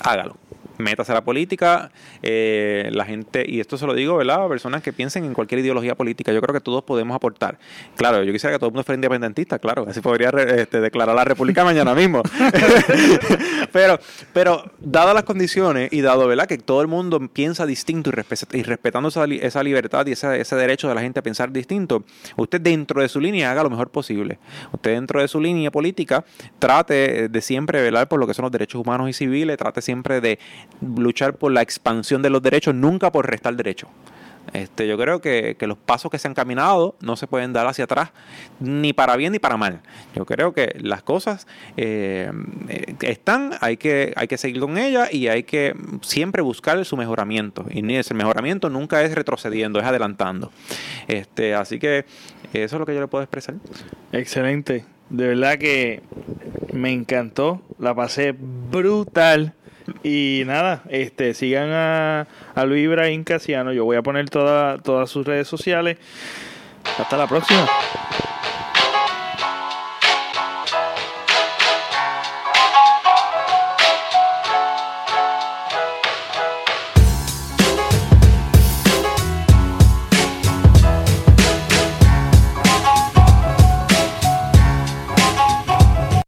hágalo. Métase a la política, eh, la gente, y esto se lo digo, ¿verdad? A personas que piensen en cualquier ideología política. Yo creo que todos podemos aportar. Claro, yo quisiera que todo el mundo fuera independentista, claro, así podría este, declarar la república mañana mismo. pero, pero, dadas las condiciones y dado, ¿verdad? Que todo el mundo piensa distinto y, respe- y respetando esa, li- esa libertad y ese derecho de la gente a pensar distinto, usted dentro de su línea haga lo mejor posible. Usted dentro de su línea política trate de siempre velar por lo que son los derechos humanos y civiles, trate siempre de luchar por la expansión de los derechos, nunca por restar derechos. Este, yo creo que, que los pasos que se han caminado no se pueden dar hacia atrás, ni para bien ni para mal. Yo creo que las cosas eh, eh, están, hay que, hay que seguir con ellas y hay que siempre buscar su mejoramiento. Y ese mejoramiento nunca es retrocediendo, es adelantando. Este, así que eso es lo que yo le puedo expresar. Excelente. De verdad que me encantó. La pasé brutal. Y nada, este, sigan a, a Luis Ibrahim Casiano. Yo voy a poner toda- todas sus redes sociales. Hasta la próxima.